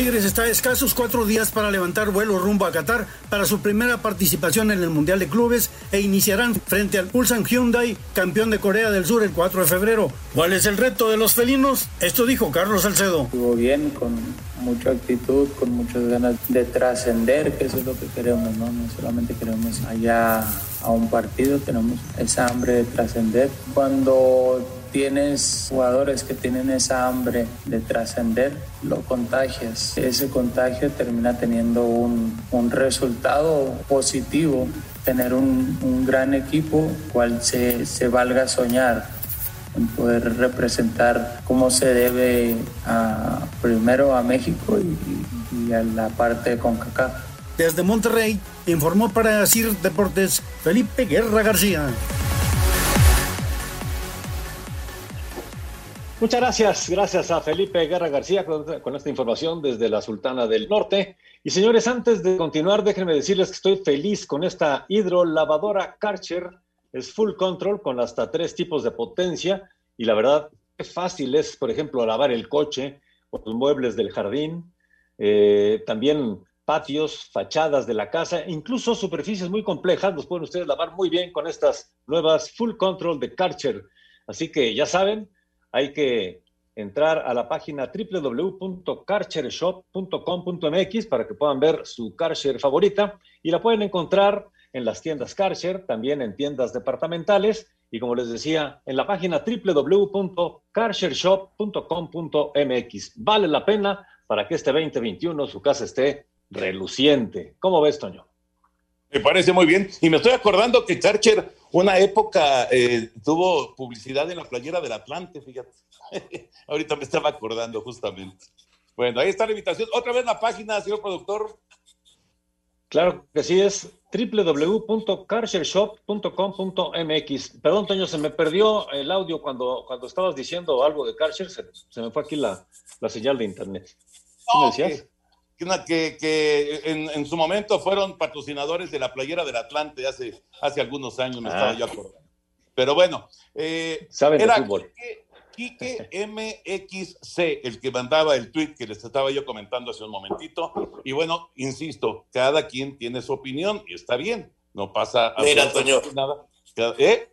Tigres está a escasos cuatro días para levantar vuelo rumbo a Qatar para su primera participación en el Mundial de Clubes e iniciarán frente al Ulsan Hyundai, campeón de Corea del Sur, el 4 de febrero. ¿Cuál es el reto de los felinos? Esto dijo Carlos Salcedo. Estuvo bien, con mucha actitud, con muchas ganas de trascender, que eso es lo que queremos, ¿no? No solamente queremos allá a un partido, tenemos esa hambre de trascender. Cuando tienes jugadores que tienen esa hambre de trascender, lo contagias. Ese contagio termina teniendo un, un resultado positivo, tener un, un, gran equipo cual se, se valga soñar en poder representar cómo se debe a, primero a México y, y a la parte de CONCACAF. Desde Monterrey, informó para CIR Deportes Felipe Guerra García. Muchas gracias, gracias a Felipe Guerra García con, esta información desde la Sultana del Norte. Y señores, antes de continuar, déjenme decirles que estoy feliz con esta hidrolavadora Karcher. Es full control con hasta tres tipos de potencia y la verdad es fácil, es por ejemplo lavar el coche o los muebles del jardín, eh, también patios, fachadas de la casa, incluso superficies muy complejas, los pueden ustedes lavar muy bien con estas nuevas full control de Karcher. Así que ya saben, hay que entrar a la página www.karchershop.com.mx para que puedan ver su Karcher favorita y la pueden encontrar en las tiendas Karcher, también en tiendas departamentales y como les decía, en la página www.karchershop.com.mx. Vale la pena para que este 2021 su casa esté reluciente. ¿Cómo ves, Toño? Me parece muy bien. Y me estoy acordando que Karcher una época eh, tuvo publicidad en la playera del Atlante, fíjate. Ahorita me estaba acordando justamente. Bueno, ahí está la invitación. Otra vez la página, señor productor. Claro que sí, es www.karchershop.com.mx. Perdón, Toño, se me perdió el audio cuando, cuando estabas diciendo algo de Karcher, se, se me fue aquí la, la, señal de internet. ¿Qué me decías? Que, que en, en, su momento fueron patrocinadores de la playera del Atlante hace, hace algunos años, me ah. estaba yo acordando. Pero bueno, eh, Saben era de fútbol. Quique, Quique MXC, el que mandaba el tweet que les estaba yo comentando hace un momentito. Y bueno, insisto, cada quien tiene su opinión y está bien, no pasa Mira, Antonio, nada. ¿Eh?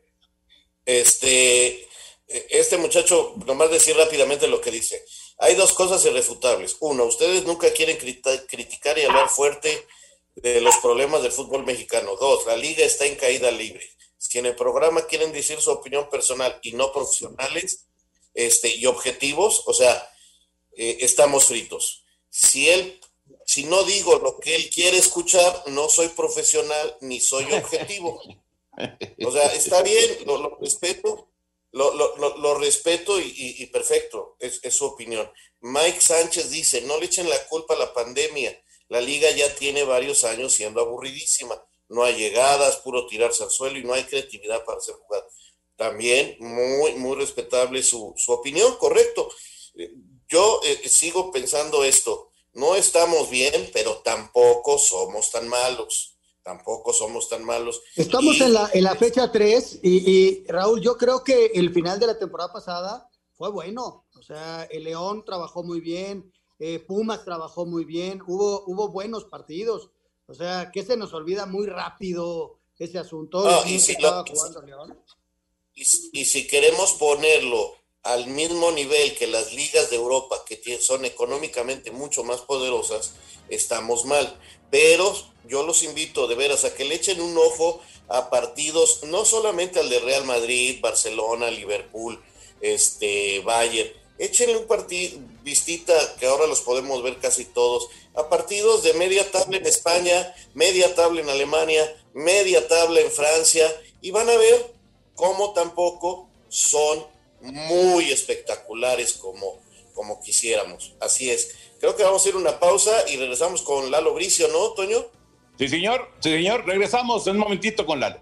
Este, este muchacho, nomás decir rápidamente lo que dice. Hay dos cosas irrefutables. Uno, ustedes nunca quieren criticar y hablar fuerte de los problemas del fútbol mexicano. Dos, la liga está en caída libre. Si en el programa quieren decir su opinión personal y no profesionales este, y objetivos, o sea, eh, estamos fritos. Si él, si no digo lo que él quiere escuchar, no soy profesional ni soy objetivo. O sea, está bien, lo, respeto, lo, lo, respeto y, perfecto, es, es, su opinión. Mike Sánchez dice, no le echen la culpa a la pandemia, la liga ya tiene varios años siendo aburridísima, no hay llegadas, puro tirarse al suelo y no hay creatividad para hacer jugadas. También muy, muy respetable su, su opinión, correcto. Yo eh, sigo pensando esto, no estamos bien, pero tampoco somos tan malos tampoco somos tan malos. Estamos en, la, en la fecha 3 y, Raúl, yo creo que el final de la temporada pasada fue bueno. O sea, el León trabajó muy bien, eh, Pumas trabajó muy bien, hubo, hubo buenos partidos. O sea, que se nos olvida muy rápido ese asunto. y, si y si queremos ponerlo al mismo nivel que las ligas de Europa, que son económicamente mucho más poderosas, estamos mal. Pero yo los invito de veras a que le echen un ojo a partidos, no solamente al de Real Madrid, Barcelona, Liverpool, este, Bayern, échenle un partido, vistita, que ahora los podemos ver casi todos, a partidos de media tabla en España, media tabla en Alemania, media tabla en Francia, y van a ver cómo tampoco son muy espectaculares como, como quisiéramos. Así es. Creo que vamos a ir a una pausa y regresamos con Lalo Bricio, ¿no, Toño? Sí, señor. Sí, señor. Regresamos en un momentito con Lalo.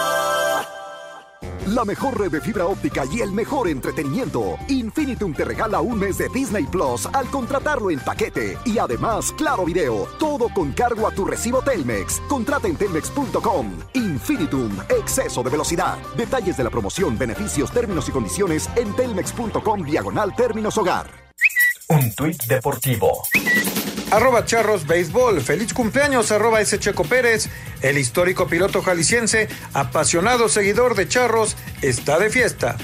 La mejor red de fibra óptica y el mejor entretenimiento. Infinitum te regala un mes de Disney Plus al contratarlo en paquete. Y además, claro video. Todo con cargo a tu recibo Telmex. Contrata en telmex.com. Infinitum. Exceso de velocidad. Detalles de la promoción, beneficios, términos y condiciones en telmex.com diagonal términos hogar. Un tuit deportivo arroba charros béisbol. Feliz cumpleaños, arroba ese Checo Pérez. El histórico piloto jalisciense, apasionado seguidor de charros, está de fiesta.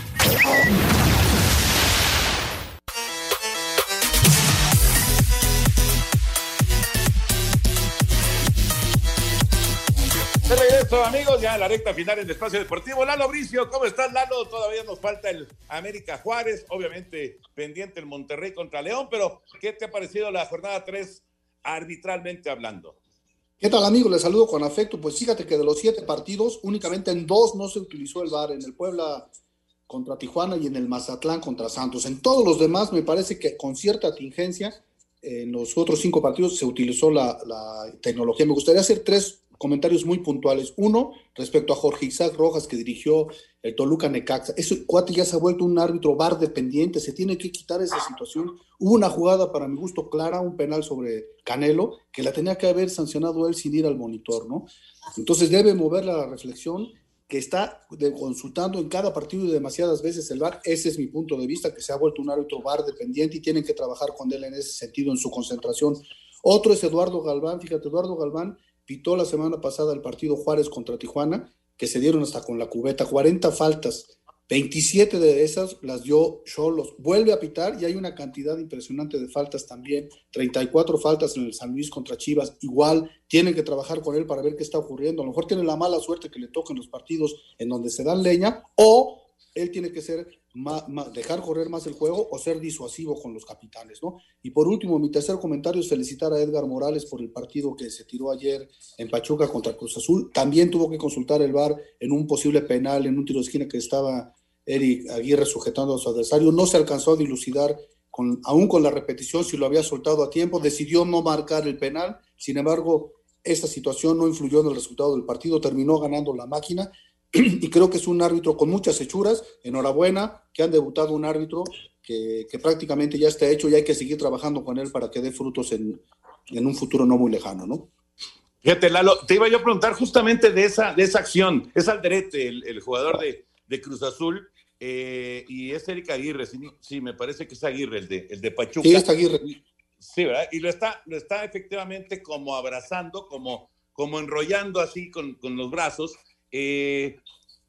De regreso, amigos, ya la recta final en Espacio Deportivo. Lalo Bricio, ¿cómo estás, Lalo? Todavía nos falta el América Juárez, obviamente pendiente el Monterrey contra León, pero ¿qué te ha parecido la jornada 3 arbitralmente hablando? ¿Qué tal, amigo? Les saludo con afecto. Pues fíjate que de los siete partidos, únicamente en dos no se utilizó el VAR, en el Puebla contra Tijuana y en el Mazatlán contra Santos. En todos los demás, me parece que con cierta tingencia, en los otros cinco partidos se utilizó la, la tecnología. Me gustaría hacer tres comentarios muy puntuales. Uno, respecto a Jorge Isaac Rojas, que dirigió el Toluca Necaxa. Ese cuate ya se ha vuelto un árbitro bar dependiente, se tiene que quitar esa situación. Hubo una jugada, para mi gusto, clara, un penal sobre Canelo, que la tenía que haber sancionado él sin ir al monitor, ¿no? Entonces debe mover la reflexión que está consultando en cada partido demasiadas veces el VAR. Ese es mi punto de vista, que se ha vuelto un árbitro bar dependiente y tienen que trabajar con él en ese sentido, en su concentración. Otro es Eduardo Galván. Fíjate, Eduardo Galván pitó la semana pasada el partido Juárez contra Tijuana, que se dieron hasta con la cubeta, 40 faltas, 27 de esas las dio Cholos, vuelve a pitar y hay una cantidad impresionante de faltas también, 34 faltas en el San Luis contra Chivas, igual tienen que trabajar con él para ver qué está ocurriendo, a lo mejor tiene la mala suerte que le toquen los partidos en donde se dan leña o él tiene que ser dejar correr más el juego o ser disuasivo con los capitanes, ¿no? Y por último, mi tercer comentario es felicitar a Edgar Morales por el partido que se tiró ayer en Pachuca contra Cruz Azul. También tuvo que consultar el VAR en un posible penal, en un tiro de esquina que estaba Eric Aguirre sujetando a su adversario. No se alcanzó a dilucidar, con, aún con la repetición, si lo había soltado a tiempo. Decidió no marcar el penal. Sin embargo, esta situación no influyó en el resultado del partido. Terminó ganando la máquina y creo que es un árbitro con muchas hechuras. Enhorabuena que han debutado un árbitro que, prácticamente ya está hecho y hay que seguir trabajando con él para que dé frutos en, en un futuro no muy lejano, ¿no? Fíjate, Lalo, te iba yo a preguntar justamente de esa, de esa acción. Es Alderete, el, el jugador de, de, Cruz Azul, eh, y es Erika Aguirre, sí, sí, me parece que es Aguirre, el de, el de Pachuca. Sí, es Aguirre. Sí, ¿verdad? Y lo está, lo está efectivamente como abrazando, como, como enrollando así con, con los brazos. Eh,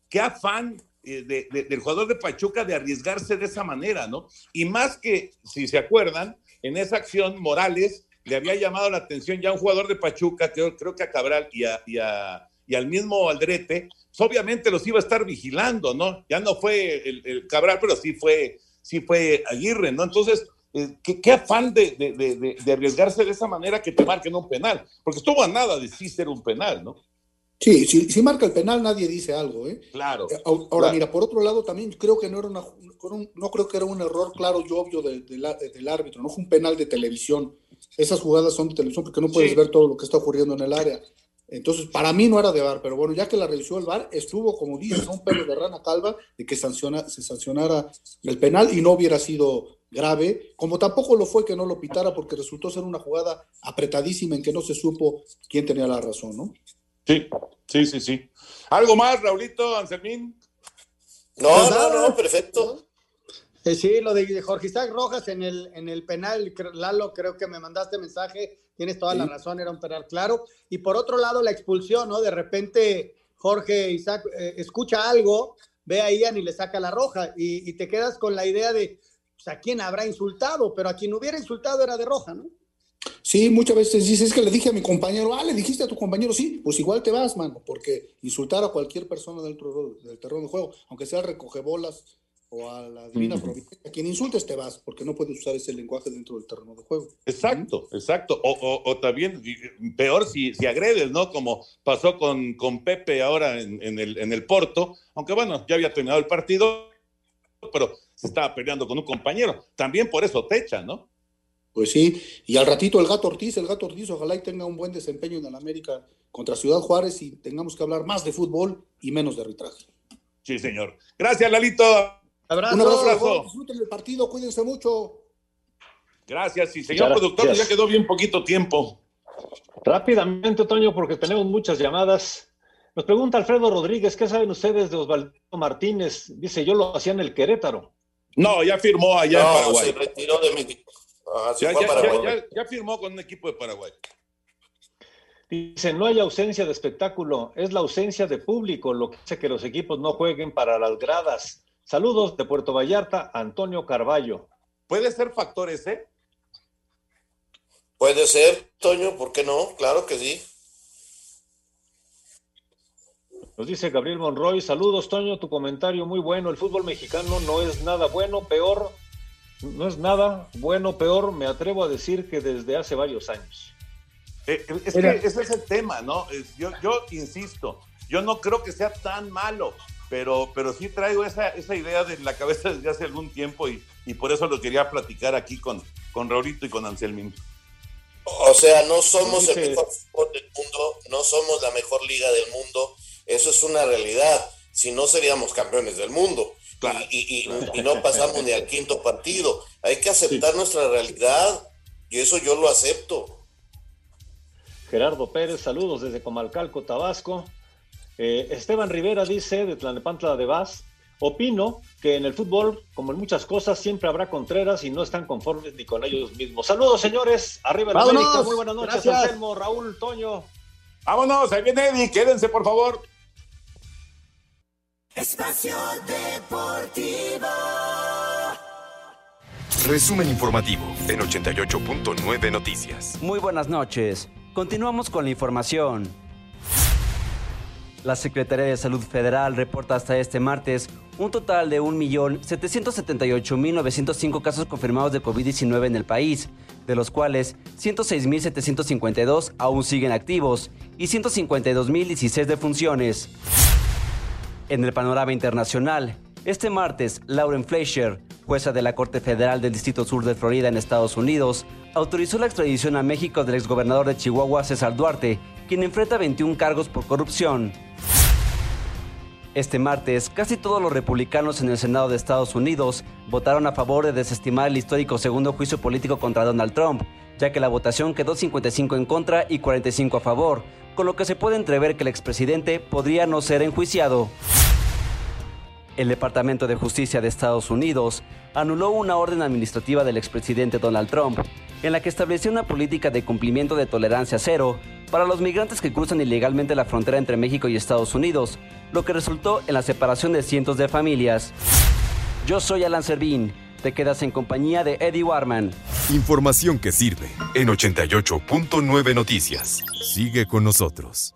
qué afán eh, de, de, del jugador de Pachuca de arriesgarse de esa manera, ¿no? Y más que, si se acuerdan, en esa acción Morales le había llamado la atención ya un jugador de Pachuca, creo, creo que a Cabral y, a, a, al mismo Aldrete, pues obviamente los iba a estar vigilando, ¿no? Ya no fue el, Cabral, pero sí fue, sí fue Aguirre, ¿no? Entonces, eh, ¿qué, ¿qué, afán de, arriesgarse de esa manera que te marquen un penal, porque estuvo a nada de sí ser un penal, ¿no? Sí, si, si marca el penal nadie dice algo, ¿eh? Claro. Ahora, claro. mira, por otro lado también creo que no era una, no creo que era un error claro y obvio de, de la, del árbitro, no fue un penal de televisión. Esas jugadas son de televisión porque no puedes sí. ver todo lo que está ocurriendo en el área. Entonces, para mí no era de VAR, pero bueno, ya que la revisó el VAR, estuvo, como dices, un pelo de rana calva de que sanciona, se sancionara el penal y no hubiera sido grave, como tampoco lo fue que no lo pitara porque resultó ser una jugada apretadísima en que no se supo quién tenía la razón, ¿no? Sí, sí, sí, sí. ¿Algo más, Raulito, Anselmín? No, pues no, no, perfecto. Eh, sí, lo de Jorge Isaac Rojas en el, en el penal, Lalo, creo que me mandaste mensaje, tienes toda sí. la razón, era un penal claro. Y por otro lado, la expulsión, ¿no? De repente Jorge Isaac eh, escucha algo, ve a Ian y le saca la roja, y, y te quedas con la idea de, pues, ¿a quién habrá insultado? Pero a quien hubiera insultado era de roja, ¿no? Sí, muchas veces dices, es que le dije a mi compañero, ah, le dijiste a tu compañero, sí, pues igual te vas, mano, porque insultar a cualquier persona dentro del terreno de juego, aunque sea recogebolas o a la divina uh -huh. providencia, a quien insultes te vas, porque no puedes usar ese lenguaje dentro del terreno de juego. Exacto, uh -huh. exacto. O, o, o, también, peor si, si agredes, ¿no? Como pasó con, con Pepe ahora en, en, el, en el Porto, aunque bueno, ya había terminado el partido, pero se estaba peleando con un compañero. También por eso te echan, ¿no? Pues sí, y al ratito el gato Ortiz, el gato Ortiz, ojalá y tenga un buen desempeño en el América contra Ciudad Juárez y tengamos que hablar más de fútbol y menos de arbitraje. Sí, señor. Gracias, Lalito. Abrazo. Un abrazo. Disfruten el partido, cuídense mucho. Gracias, y señor Gracias. productor, ya quedó bien poquito tiempo. Rápidamente, Toño, porque tenemos muchas llamadas. Nos pregunta Alfredo Rodríguez, ¿qué saben ustedes de Osvaldo Martínez? Dice, yo lo hacía en el Querétaro. No, ya firmó allá no, en Paraguay. se retiró de México. Ya, ya, ya, ya, firmó con un equipo de Paraguay. Dice, no hay ausencia de espectáculo, es la ausencia de público lo que hace que los equipos no jueguen para las gradas. Saludos de Puerto Vallarta, Antonio Carballo. ¿Puede ser factor ese? Puede ser, Toño, ¿por qué no? Claro que sí. Nos dice Gabriel Monroy, saludos Toño, tu comentario muy bueno. El fútbol mexicano no es nada bueno, peor no es nada bueno, peor, me atrevo a decir que desde hace varios años. Eh, es Mira. que ese es el tema, ¿no? Yo, yo insisto, yo no creo que sea tan malo, pero, pero sí traigo esa, esa idea de la cabeza desde hace algún tiempo y, y por eso lo quería platicar aquí con, con Raulito y con Anselmín. O sea, no somos sí, el mejor fútbol del mundo, no somos la mejor liga del mundo, eso es una realidad, si no seríamos campeones del mundo. Claro, y, y, claro. y, no pasamos ni al quinto partido. Hay que aceptar sí. nuestra realidad y eso yo lo acepto. Gerardo Pérez, saludos desde Comalcalco, Tabasco. Eh, Esteban Rivera dice de Tlanepantla de Vaz, opino que en el fútbol, como en muchas cosas, siempre habrá contreras y no están conformes ni con ellos mismos. Saludos, señores. Arriba el América. Muy buenas noches, Gracias. Anselmo, Raúl, Toño. Vámonos, ahí viene Eddie. Quédense, por favor. Espacio Deportivo. Resumen informativo en 88.9 Noticias. Muy buenas noches. Continuamos con la información. La Secretaría de Salud Federal reporta hasta este martes un total de 1.778.905 casos confirmados de COVID-19 en el país, de los cuales 106.752 aún siguen activos y 152.016 defunciones. En el panorama internacional, este martes, Lauren Fleischer, jueza de la Corte Federal del Distrito Sur de Florida en Estados Unidos, autorizó la extradición a México del exgobernador de Chihuahua, César Duarte, quien enfrenta 21 cargos por corrupción. Este martes, casi todos los republicanos en el Senado de Estados Unidos votaron a favor de desestimar el histórico segundo juicio político contra Donald Trump, ya que la votación quedó 55 en contra y 45 a favor, con lo que se puede entrever que el expresidente podría no ser enjuiciado. El Departamento de Justicia de Estados Unidos anuló una orden administrativa del expresidente Donald Trump, en la que estableció una política de cumplimiento de tolerancia cero para los migrantes que cruzan ilegalmente la frontera entre México y Estados Unidos, lo que resultó en la separación de cientos de familias. Yo soy Alan Servín. Te quedas en compañía de Eddie Warman. Información que sirve en 88.9 Noticias. Sigue con nosotros.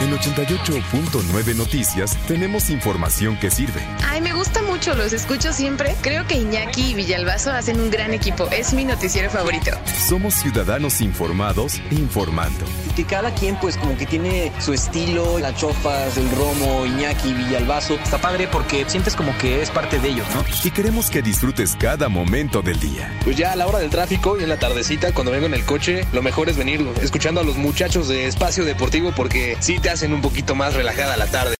En 88.9 Noticias tenemos información que sirve. Ay, me gusta mucho, los escucho siempre. Creo que Iñaki y Villalbazo hacen un gran equipo. Es mi noticiero favorito. Somos ciudadanos informados informando. Que cada quien pues como que tiene su estilo, las chofas, el romo, Iñaki, Villalbazo. Está padre porque sientes como que es parte de ellos, ¿no? Y queremos que disfrutes cada momento del día. Pues ya a la hora del tráfico y en la tardecita, cuando vengo en el coche, lo mejor es venir escuchando a los muchachos de Espacio Deportivo porque sí te hacen un poquito más relajada la tarde.